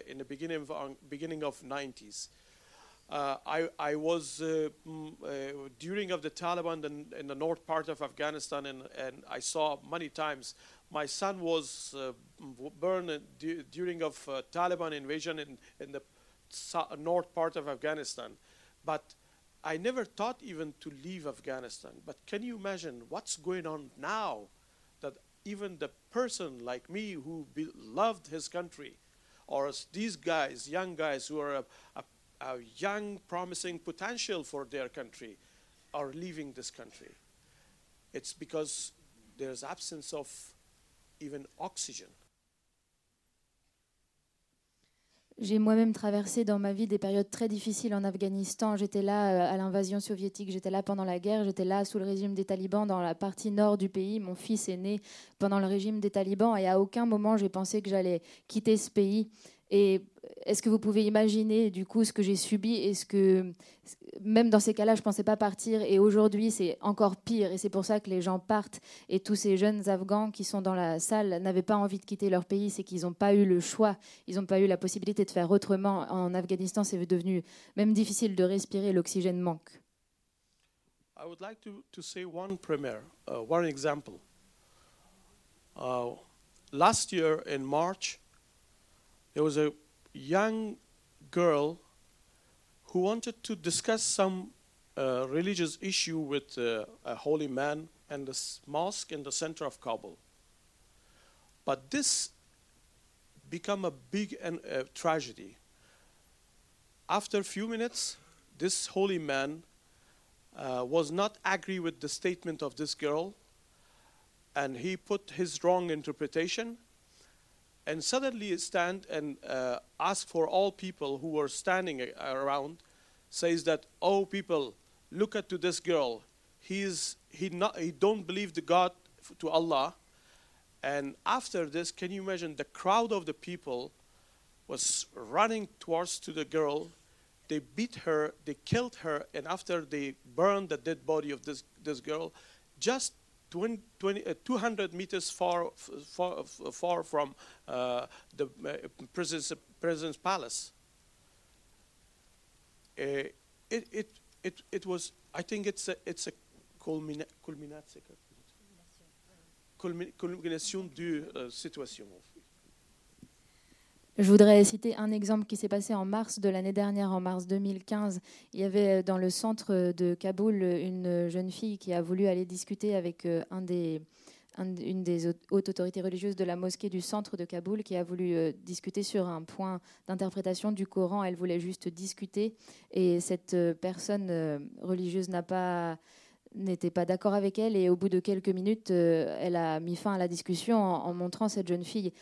in the beginning of beginning of 90s. Uh, I, I was uh, uh, during of the Taliban in, in the north part of Afghanistan, and, and I saw many times my son was uh, burned du- during of uh, Taliban invasion in, in the north part of Afghanistan. But I never thought even to leave Afghanistan. But can you imagine what's going on now? That even the person like me who loved his country, or these guys, young guys who are a, a, young, promising potential for their country, are leaving this country. It's because there's absence of even oxygen. J'ai moi-même traversé dans ma vie des périodes très difficiles en Afghanistan. J'étais là euh, à l'invasion soviétique, j'étais là pendant la guerre, j'étais là sous le régime des talibans dans la partie nord du pays. Mon fils est né pendant le régime des talibans et à aucun moment j'ai pensé que j'allais quitter ce pays. Et est-ce que vous pouvez imaginer du coup ce que j'ai subi et ce que même dans ces cas-là je ne pensais pas partir et aujourd'hui c'est encore pire et c'est pour ça que les gens partent et tous ces jeunes Afghans qui sont dans la salle n'avaient pas envie de quitter leur pays, c'est qu'ils n'ont pas eu le choix, ils n'ont pas eu la possibilité de faire autrement. En Afghanistan c'est devenu même difficile de respirer, l'oxygène manque. I would like to, to say one premier, uh, one example. Uh, last year in March, there was a young girl who wanted to discuss some uh, religious issue with uh, a holy man and the mosque in the center of Kabul. But this became a big uh, tragedy. After a few minutes, this holy man uh, was not agree with the statement of this girl, and he put his wrong interpretation, and suddenly stand and uh, ask for all people who were standing around, says that, "Oh, people, look at to this girl. He's he not he don't believe the God to Allah." And after this, can you imagine the crowd of the people was running towards to the girl. They beat her, they killed her, and after they burned the dead body of this, this girl, just 20, 20, uh, 200 meters far, f- far, f- far from uh, the uh, president's, president's palace. Uh, it, it, it, it was, I think it's a, it's a culmina, culmination, culmi- culmination de uh, situation. Je voudrais citer un exemple qui s'est passé en mars de l'année dernière, en mars 2015. Il y avait euh, dans le centre de Kaboul une jeune fille qui a voulu aller discuter avec euh, une des hautes- autorités religieuses de la mosquée du centre de Kaboul qui a voulu euh, discuter sur un point d'interprétation du Coran. Elle voulait juste discuter et cette euh, personne euh, religieuse n'a pas n'était pas d'accord avec elle et au bout de quelques minutes, euh, elle a mis fin à la discussion en, montrant cette jeune fille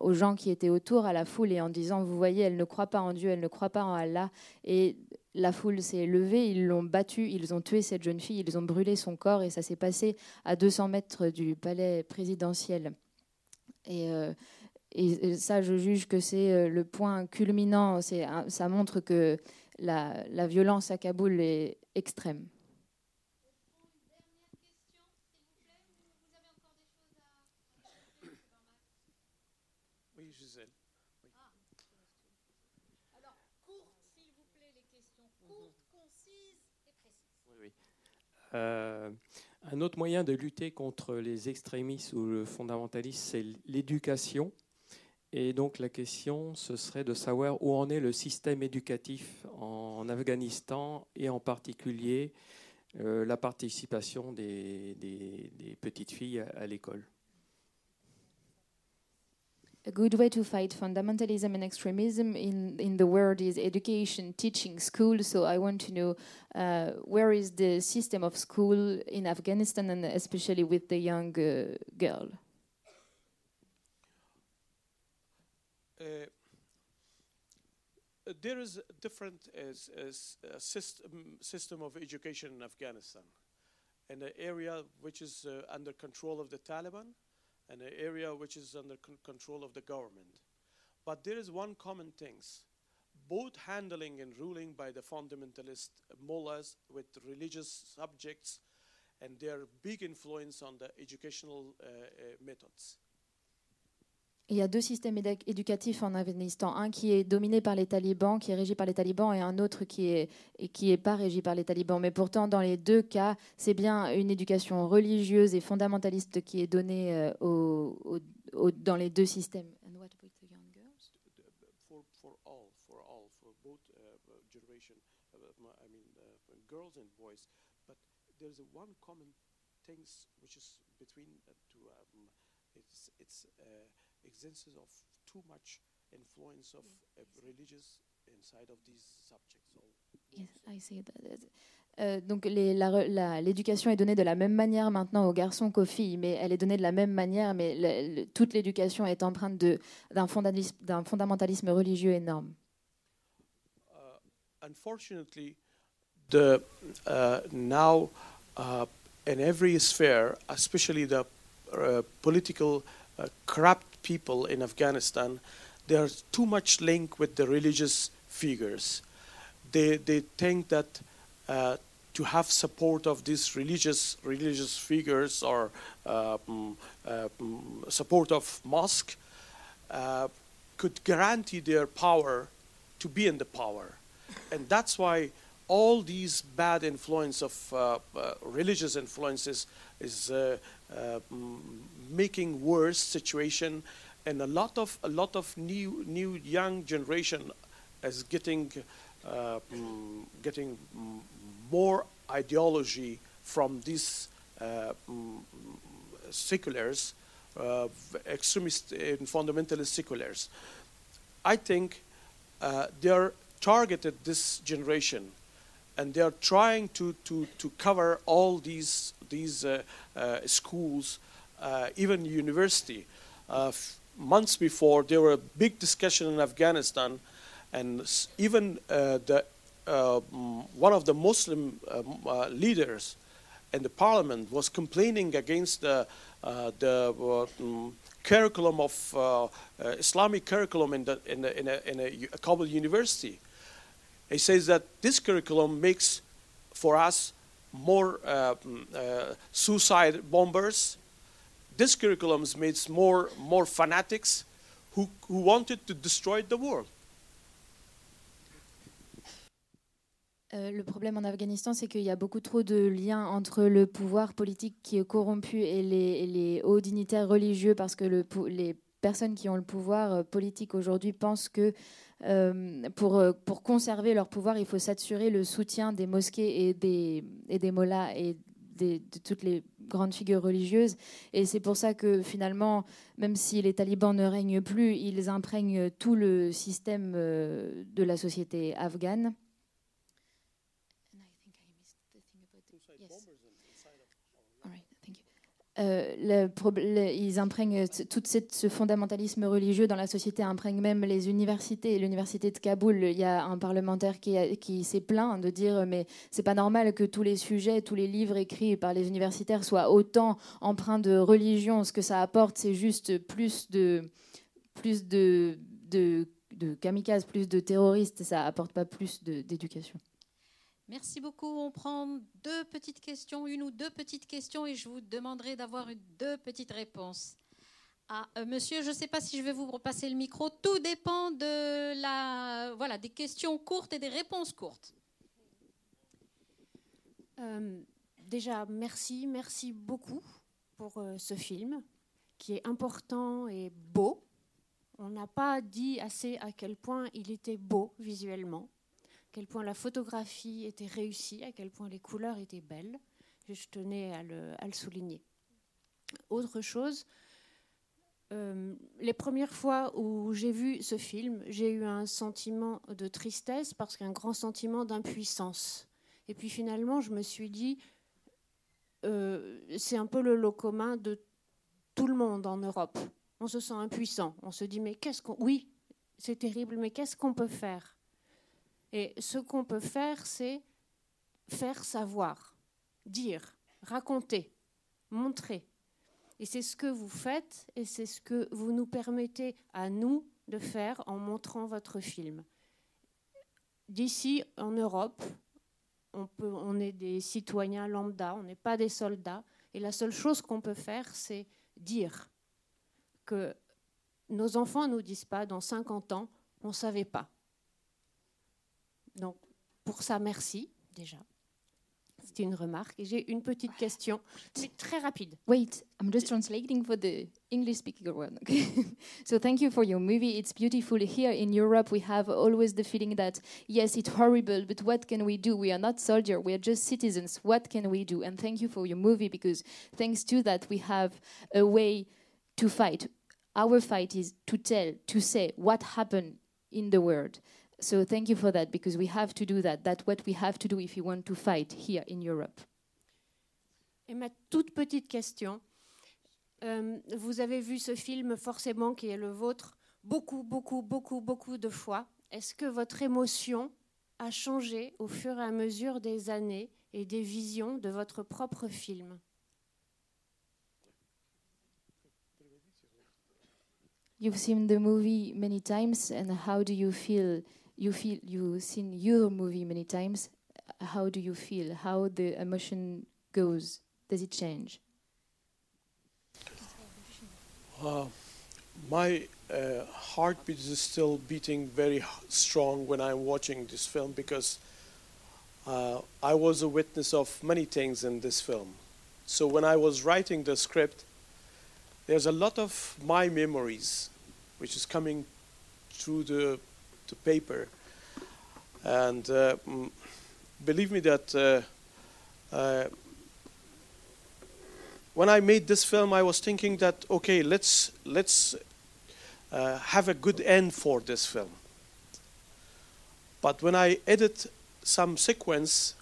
aux gens qui étaient autour, à la foule, et en disant, vous voyez, elle ne croit pas en Dieu, elle ne croit pas en Allah. Et la foule s'est levée, ils l'ont battue, ils ont tué cette jeune fille, ils ont brûlé son corps, et ça s'est passé à 200 mètres du palais présidentiel. Et, euh, et- ça, je juge que c'est euh, le point culminant, ça montre que la violence à Kaboul est extrême. Oui, Gisèle. Alors, courtes, s'il vous plaît, les questions. Courtes, concises et précises. Oui, oui. Euh, un autre moyen de lutter contre les extrémistes ou le fondamentalisme, c'est l'éducation. Et donc la question, ce serait de savoir où en est le système éducatif en Afghanistan et en particulier euh, la participation des, petites filles à l'école. A good way to fight fundamentalism and extremism in, in the world is education, teaching, school. So I want to know uh, where is the system of school in Afghanistan and especially with the young uh, girl. Uh, there is a different uh, s- uh, s- uh, system, system of education in Afghanistan. in an area which is under control of the Taliban, an area which is under con- control of the government. But there is one common things, both handling and ruling by the fundamentalist mullahs with religious subjects and their big influence on the educational uh, uh, methods. Il y a deux systèmes éducatifs en Afghanistan. Un qui est dominé par les talibans, qui est régi par les talibans, et un autre qui est, et qui est pas régi par les talibans. Mais pourtant, dans les deux cas, c'est bien une éducation religieuse et fondamentaliste qui est donnée euh, au- au- au- dans les deux systèmes. And what with the young girls? for for all for all for both generation I mean girls and boys but there's a one common things which is between uh, two um, it's it's uh, existence of too much influence of uh, religious inside of these subjects Yes, I see that. Euh, donc l'éducation est donnée de la même manière maintenant aux garçons qu'aux filles, mais elle est donnée de la même manière, mais le- le- toute l'éducation est empreinte d'un fondamentalisme, fondamentalisme religieux énorme. unfortunately, the uh, now uh, in every sphere, especially the uh, political uh, corrupt people in Afghanistan, there's too much link with the religious figures. They they think that uh, to have support of these religious religious figures or uh, mm, uh, mm, support of mosque uh, could guarantee their power to be in the power and that's why all these bad influence of uh, uh, religious influences is making worse situation and a lot of a lot of new new young generation is getting uh, getting more ideology from these uh, seculars uh, extremist and fundamentalist seculars. I think uh, they are targeted this generation and they are trying to, to, to cover all these, these uh, uh, schools, uh, even university. Uh, months before, there were a big discussion in Afghanistan, and even uh, the, uh, one of the Muslim um, leaders in the parliament was complaining against the, the mm, curriculum of Islamic curriculum in, the, in, a, in, a, in a Kabul university. He says that this curriculum makes for us more uh, mm, uh, suicide bombers. This curriculum makes more, more fanatics who, who wanted to destroy the world. Euh, le problème en Afghanistan, c'est qu'il y a beaucoup trop de liens entre le pouvoir politique qui est corrompu et les, et les hauts dignitaires religieux, parce que le les personnes qui ont le pouvoir euh, politique aujourd'hui pensent que euh, pour, euh, pour conserver leur pouvoir, il faut s'assurer le soutien des mosquées et des, et des mollahs et de toutes les grandes figures religieuses. Et c'est pour ça que finalement, même si les talibans ne règnent plus, ils imprègnent tout le système euh, de la société afghane. Euh, ils imprègnent tout ce fondamentalisme religieux dans la société, imprègnent même les universités. L'université de Kaboul, il y a un parlementaire qui, qui s'est plaint de dire mais c'est pas normal que tous les sujets, tous les livres écrits par les universitaires soient autant empreints de religion. Ce que ça apporte, c'est juste plus de plus de, de, kamikazes, plus de terroristes. Ça apporte pas plus d'éducation. Merci beaucoup. On prend deux petites questions, une ou deux petites questions, et je vous demanderai d'avoir deux petites réponses. Ah, euh, monsieur, je ne sais pas si je vais vous repasser le micro. Tout dépend de la, voilà, des questions courtes et des réponses courtes. Euh, déjà, merci, merci beaucoup pour euh, ce film qui est important et beau. On n'a pas dit assez à quel point il était beau visuellement, quel point la photographie était réussie, à quel point les couleurs étaient belles. Je tenais à le, à le souligner. Autre chose, euh, les premières fois où j'ai vu ce film, j'ai eu un sentiment de tristesse parce qu'un grand sentiment d'impuissance. Et puis finalement, je me suis dit, euh, c'est un peu le lot commun de tout le monde en Europe. On se sent impuissant. On se dit, mais qu'est-ce qu'on... Oui, c'est terrible, mais qu'est-ce qu'on peut faire? Et ce qu'on peut faire, c'est faire savoir, dire. raconter, montrer. Et c'est ce que vous faites et c'est ce que vous nous permettez à nous de faire en montrant votre film. D'ici en Europe, on, est des citoyens lambda, on n'est pas des soldats. Et la seule chose qu'on peut faire, c'est dire que nos enfants ne nous disent pas dans 50 ans, on ne savait pas. Donc, pour ça, merci déjà. C'est une remarque. Et j'ai une petite question, mais très rapide. Wait, I'm just translating for the English speaking one. Okay? <laughs> so thank you for your movie. It's beautiful. Here in Europe, we have always the feeling that yes, it's horrible, but what can we do? We are not soldiers. We are just citizens. What can we do? And thank you for your movie because thanks to that, we have a way to fight. Our fight is to tell, to say what happened in the world. So thank you for that because we have to do that. That's what we have to do if you want to fight here in Europe. Et ma toute petite question. Euh, vous avez vu ce film forcément qui est le vôtre beaucoup, beaucoup, beaucoup, beaucoup de fois. Est-ce que votre émotion a changé au fur et à mesure des années et des visions de votre propre film? You've seen the movie many times, and how do you feel? You feel you've seen your movie many times. How do you feel? How the emotion goes? Does it change? Uh, my uh, heartbeat is still beating very strong when I'm watching this film because uh, I was a witness of many things in this film. So when I was writing the script, there's a lot of my memories which is coming through the, the paper. And uh, believe me that uh, uh, when I made this film, I was thinking that okay, let's let's uh, have a good end for this film. But when I edit some sequence,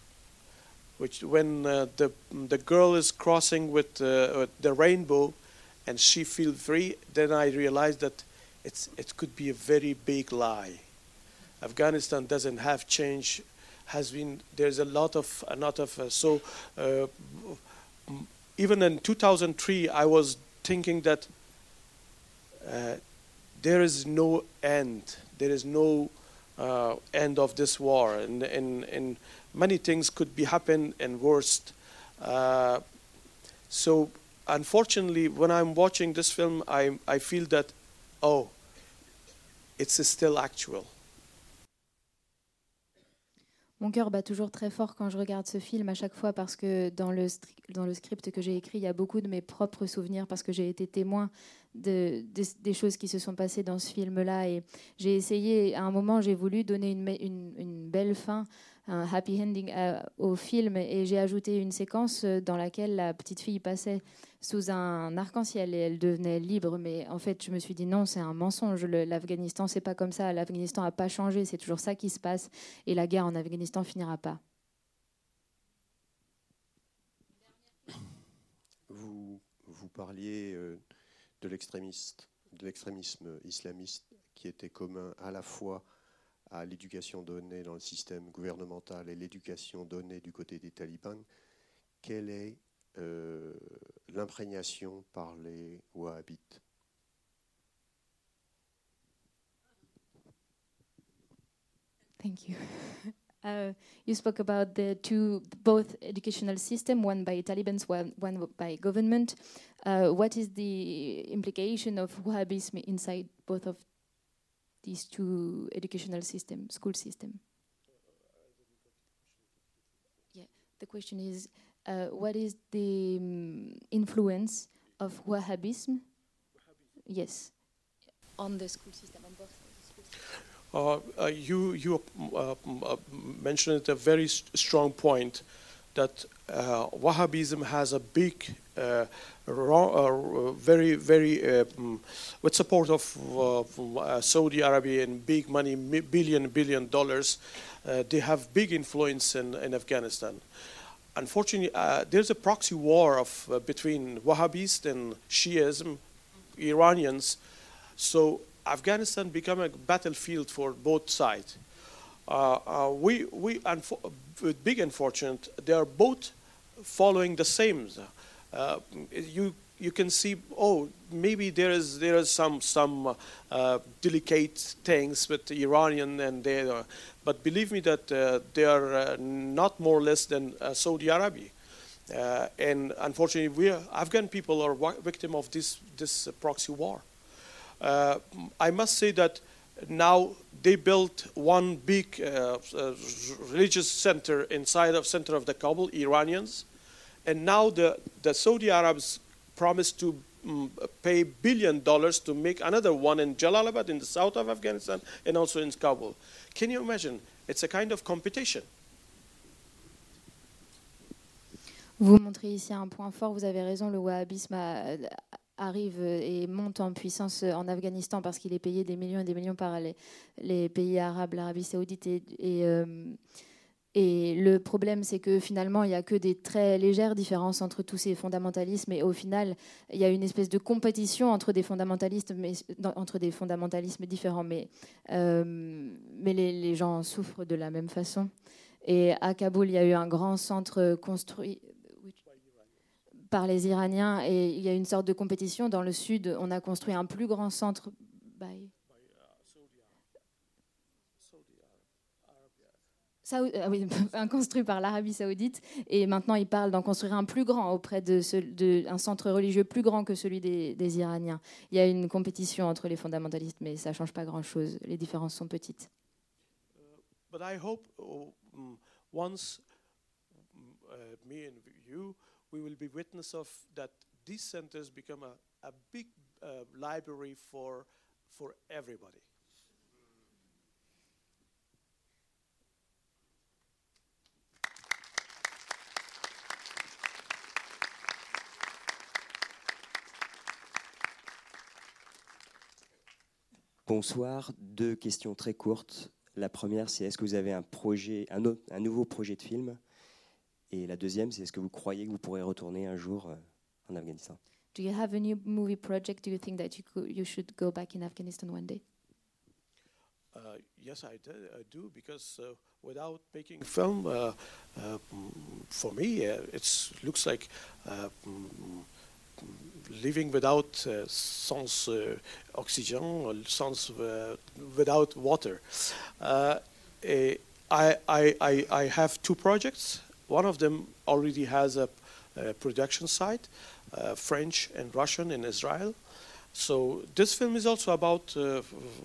which when uh, the the girl is crossing with the rainbow, and she feels free, then I realized that it's it could be a very big lie. Afghanistan doesn't have change. Has been there's a lot of a lot of uh, so. Uh, even in 2003, I was thinking that uh, there is no end. There is no uh, end of this war, and, and, and many things could be happen and worst. Uh, so, unfortunately, when I'm watching this film, I, I feel that, oh, it's still actual. Mon cœur bat toujours très fort quand je regarde ce film à chaque fois parce que dans le, dans le script que j'ai écrit, il y a beaucoup de mes propres souvenirs parce que j'ai été témoin de, des- choses qui se sont passées dans ce film-là. Et j'ai essayé, à un moment, j'ai voulu donner une- une belle fin, un happy ending à- au film et j'ai ajouté une séquence euh, dans laquelle la petite fille passait sous un arc-en-ciel et elle devenait libre. Mais en fait, je me suis dit non, c'est un mensonge. L'Afghanistan, c'est pas comme ça. L'Afghanistan n'a pas changé. C'est toujours ça qui se passe. Et la guerre en Afghanistan finira pas. Vous, vous parliez euh, de de l'extrémisme islamiste qui était commun à la fois à l'éducation donnée dans le système gouvernemental et l'éducation donnée du côté des talibans. Quelle est euh, l'imprégnation par les wahhabites? Thank you. <laughs> Uh, you spoke about the two, both educational system, one by Taliban, one, one by government. Uh, what is the implication of Wahhabism inside both of these two educational system, school system? Yeah, the question is, uh, what is the um, influence of Wahhabism? Yes, on the school system, on both. Uh, uh, you you uh, uh, mentioned a very s- strong point that uh, Wahhabism has a big, uh, ro- uh, very very uh, mm, with support of uh, Saudi Arabia and big money, billion billion dollars, they have big influence in, in Afghanistan. Unfortunately, there's a proxy war of between Wahhabis and Shiism, Iranians. So Afghanistan become a battlefield for both sides. Uh, uh, we, we, unfo- big unfortunate, they are both following the same. Uh, you you can see oh maybe there is there is some some uh, delicate things with the Iranian and they are, but believe me that uh, they are uh, not more or less than uh, Saudi Arabia. Uh, and unfortunately, we are, Afghan people are victim of this this proxy war. Uh, I must say that now they built one big uh, uh, religious center inside of center of the Kabul, Iranians, and now the, the Saudi Arabs promised to mm, pay billion dollars to make another one in Jalalabad in the south of Afghanistan and also in Kabul. Can you imagine? It's a kind of competition. Vous montrez ici un point fort, vous avez raison, le wahhabisme a- arrive et monte en puissance en Afghanistan parce qu'il est payé des millions et des millions par les, les pays arabes, l'Arabie saoudite. Et, et, euh, et le problème, c'est que finalement, il n'y a que des très légères différences entre tous ces fondamentalismes. Et au final, il y a une espèce de compétition entre des fondamentalistes, entre des fondamentalismes différents. Mais, euh, mais les, gens souffrent de la même façon. Et à Kaboul, il y a eu un grand centre construit par les Iraniens et il y a une sorte de compétition. Dans le sud, on a construit un plus grand centre Saoud- ah oui, <laughs> un construit par l'Arabie Saoudite et maintenant ils parlent d'en construire un plus grand auprès de, ce, de un centre religieux plus grand que celui des, Iraniens. Il y a une compétition entre les fondamentalistes, mais ça change pas grand-chose. Les différences sont petites. But I hope oh, mm, once mm, uh, me and you, we will be witness of that these centers become a, a big uh, library for for everybody. Bonsoir. Deux questions très courtes. La première, c'est est-ce que vous avez un projet, un, autre- un nouveau projet de film? Et la deuxième, c'est est-ce que vous croyez que vous pourrez retourner un jour euh, en Afghanistan? Do you have a new movie project? Do you think that you, could, you should go back in Afghanistan one day? Uh, yes, I do, I do because uh, without making film, uh, uh, for me, uh, it looks like uh, mm, living without uh, sans uh, oxygen, or sans uh, without water. Uh, eh, I, I, I, have two projects. One of them already has a, a production site, uh, French and Russian in Israel. So this film is also about uh,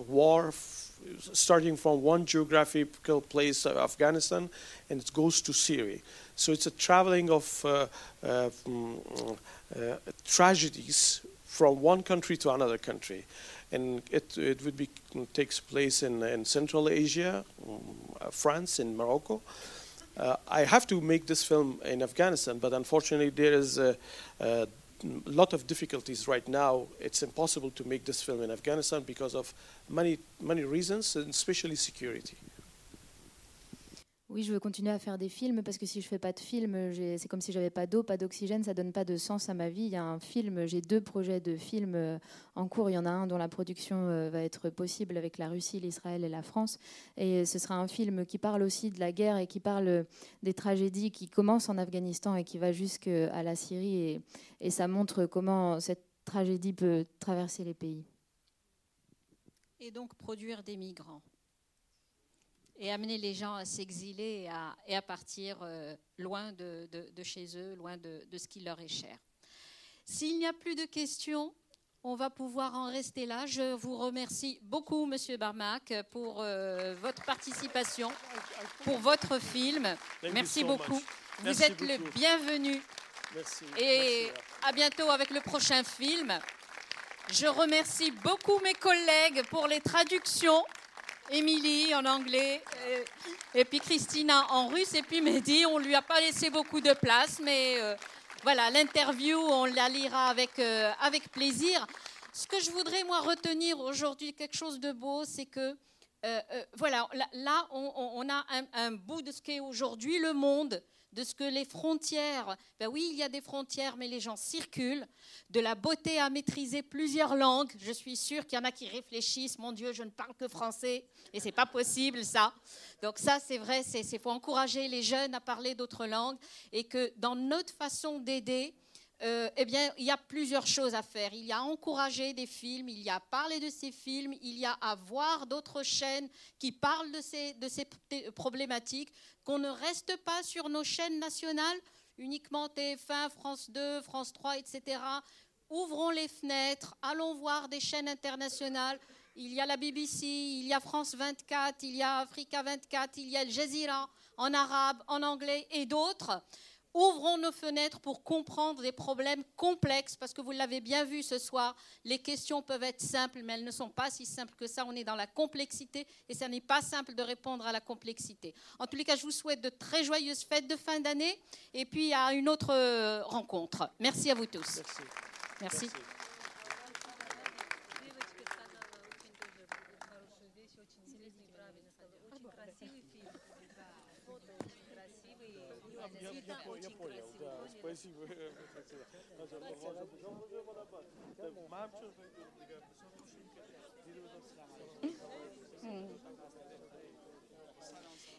war, starting from one geographical place, Afghanistan, and it goes to Syria. So it's a traveling of uh, uh, mm, uh, tragedies from one country to another country, and it it would be takes place in in Central Asia, uh, France, and Morocco. Uh, I have to make this film in Afghanistan, but unfortunately, there is a, a lot of difficulties right now. It's impossible to make this film in Afghanistan because of many, many reasons, and especially security. Oui, je veux continuer à faire des films parce que si je fais pas de film, j'ai- c'est comme si j'avais pas d'eau, pas d'oxygène, ça donne pas de sens à ma vie. Il y a un film, j'ai deux projets de films euh, en cours. Il y en a un dont la production euh, va être possible avec la Russie, l'Israël et la France. Et ce sera un film qui parle aussi de la guerre et qui parle euh, des tragédies qui commencent en Afghanistan et qui va jusqu'à la Syrie. Et ça montre comment cette tragédie peut traverser les pays. Et donc produire des migrants. Et amener les gens à s'exiler et à, et à partir euh, loin de, de- de chez eux, loin de, de ce qui leur est cher. S'il n'y a plus de questions, on va pouvoir en rester là. Je vous remercie beaucoup, Monsieur Barmac, pour euh, votre participation, pour votre film. Merci beaucoup. Vous êtes le bienvenu. Merci. Et à bientôt avec le prochain film. Je remercie beaucoup mes collègues pour les traductions. Émilie en anglais, euh, et puis Christina en russe, et puis Mehdi, on lui a pas laissé beaucoup de place, mais euh, voilà, l'interview, on la lira avec, euh, avec plaisir. Ce que je voudrais, moi, retenir aujourd'hui, quelque chose de beau, c'est que, voilà, là, on, a un bout de ce qu'est aujourd'hui le monde de ce que les frontières, ben oui, il y a des frontières, mais les gens circulent, de la beauté à maîtriser plusieurs langues. Je suis sûre qu'il y en a qui réfléchissent, mon Dieu, je ne parle que français, et c'est pas possible ça. Donc ça, c'est vrai, c'est faut encourager les jeunes à parler d'autres langues, et que dans notre façon d'aider, euh, eh bien, il y a plusieurs choses à faire. Il y a encourager des films, il y a parler de ces films, il y a avoir d'autres chaînes qui parlent de ces, de ces problématiques, qu'on ne reste pas sur nos chaînes nationales, uniquement TF1, France 2, France 3, etc. Ouvrons les fenêtres, allons voir des chaînes internationales. Il y a la BBC, il y a France 24, il y a Africa 24, il y a Al Jazeera en arabe, en anglais et d'autres. Ouvrons nos fenêtres pour comprendre des problèmes complexes, parce que vous l'avez bien vu ce soir, les questions peuvent être simples, mais elles ne sont pas si simples que ça. On est dans la complexité et ça n'est pas simple de répondre à la complexité. En tous les cas, je vous souhaite de très joyeuses fêtes de fin d'année et puis à une autre euh, rencontre. Merci à vous tous. Merci. Спасибо.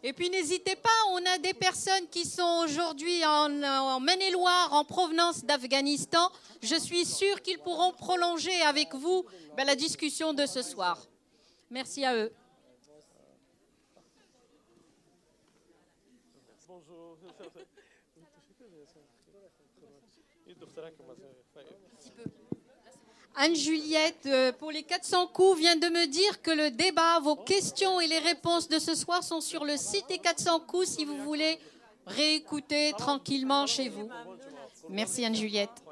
Et puis n'hésitez pas, on a des personnes qui sont aujourd'hui en, en Maine-et-Loire, en provenance d'Afghanistan. Je suis sûre qu'ils pourront prolonger avec vous ben, la discussion de ce soir. Merci à eux. Bonjour. Anne-Juliette, euh, pour les 400 coups, vient de me dire que le débat, vos questions et les réponses de ce soir sont sur le site des 400 coups si vous voulez réécouter tranquillement chez vous. Merci Anne-Juliette.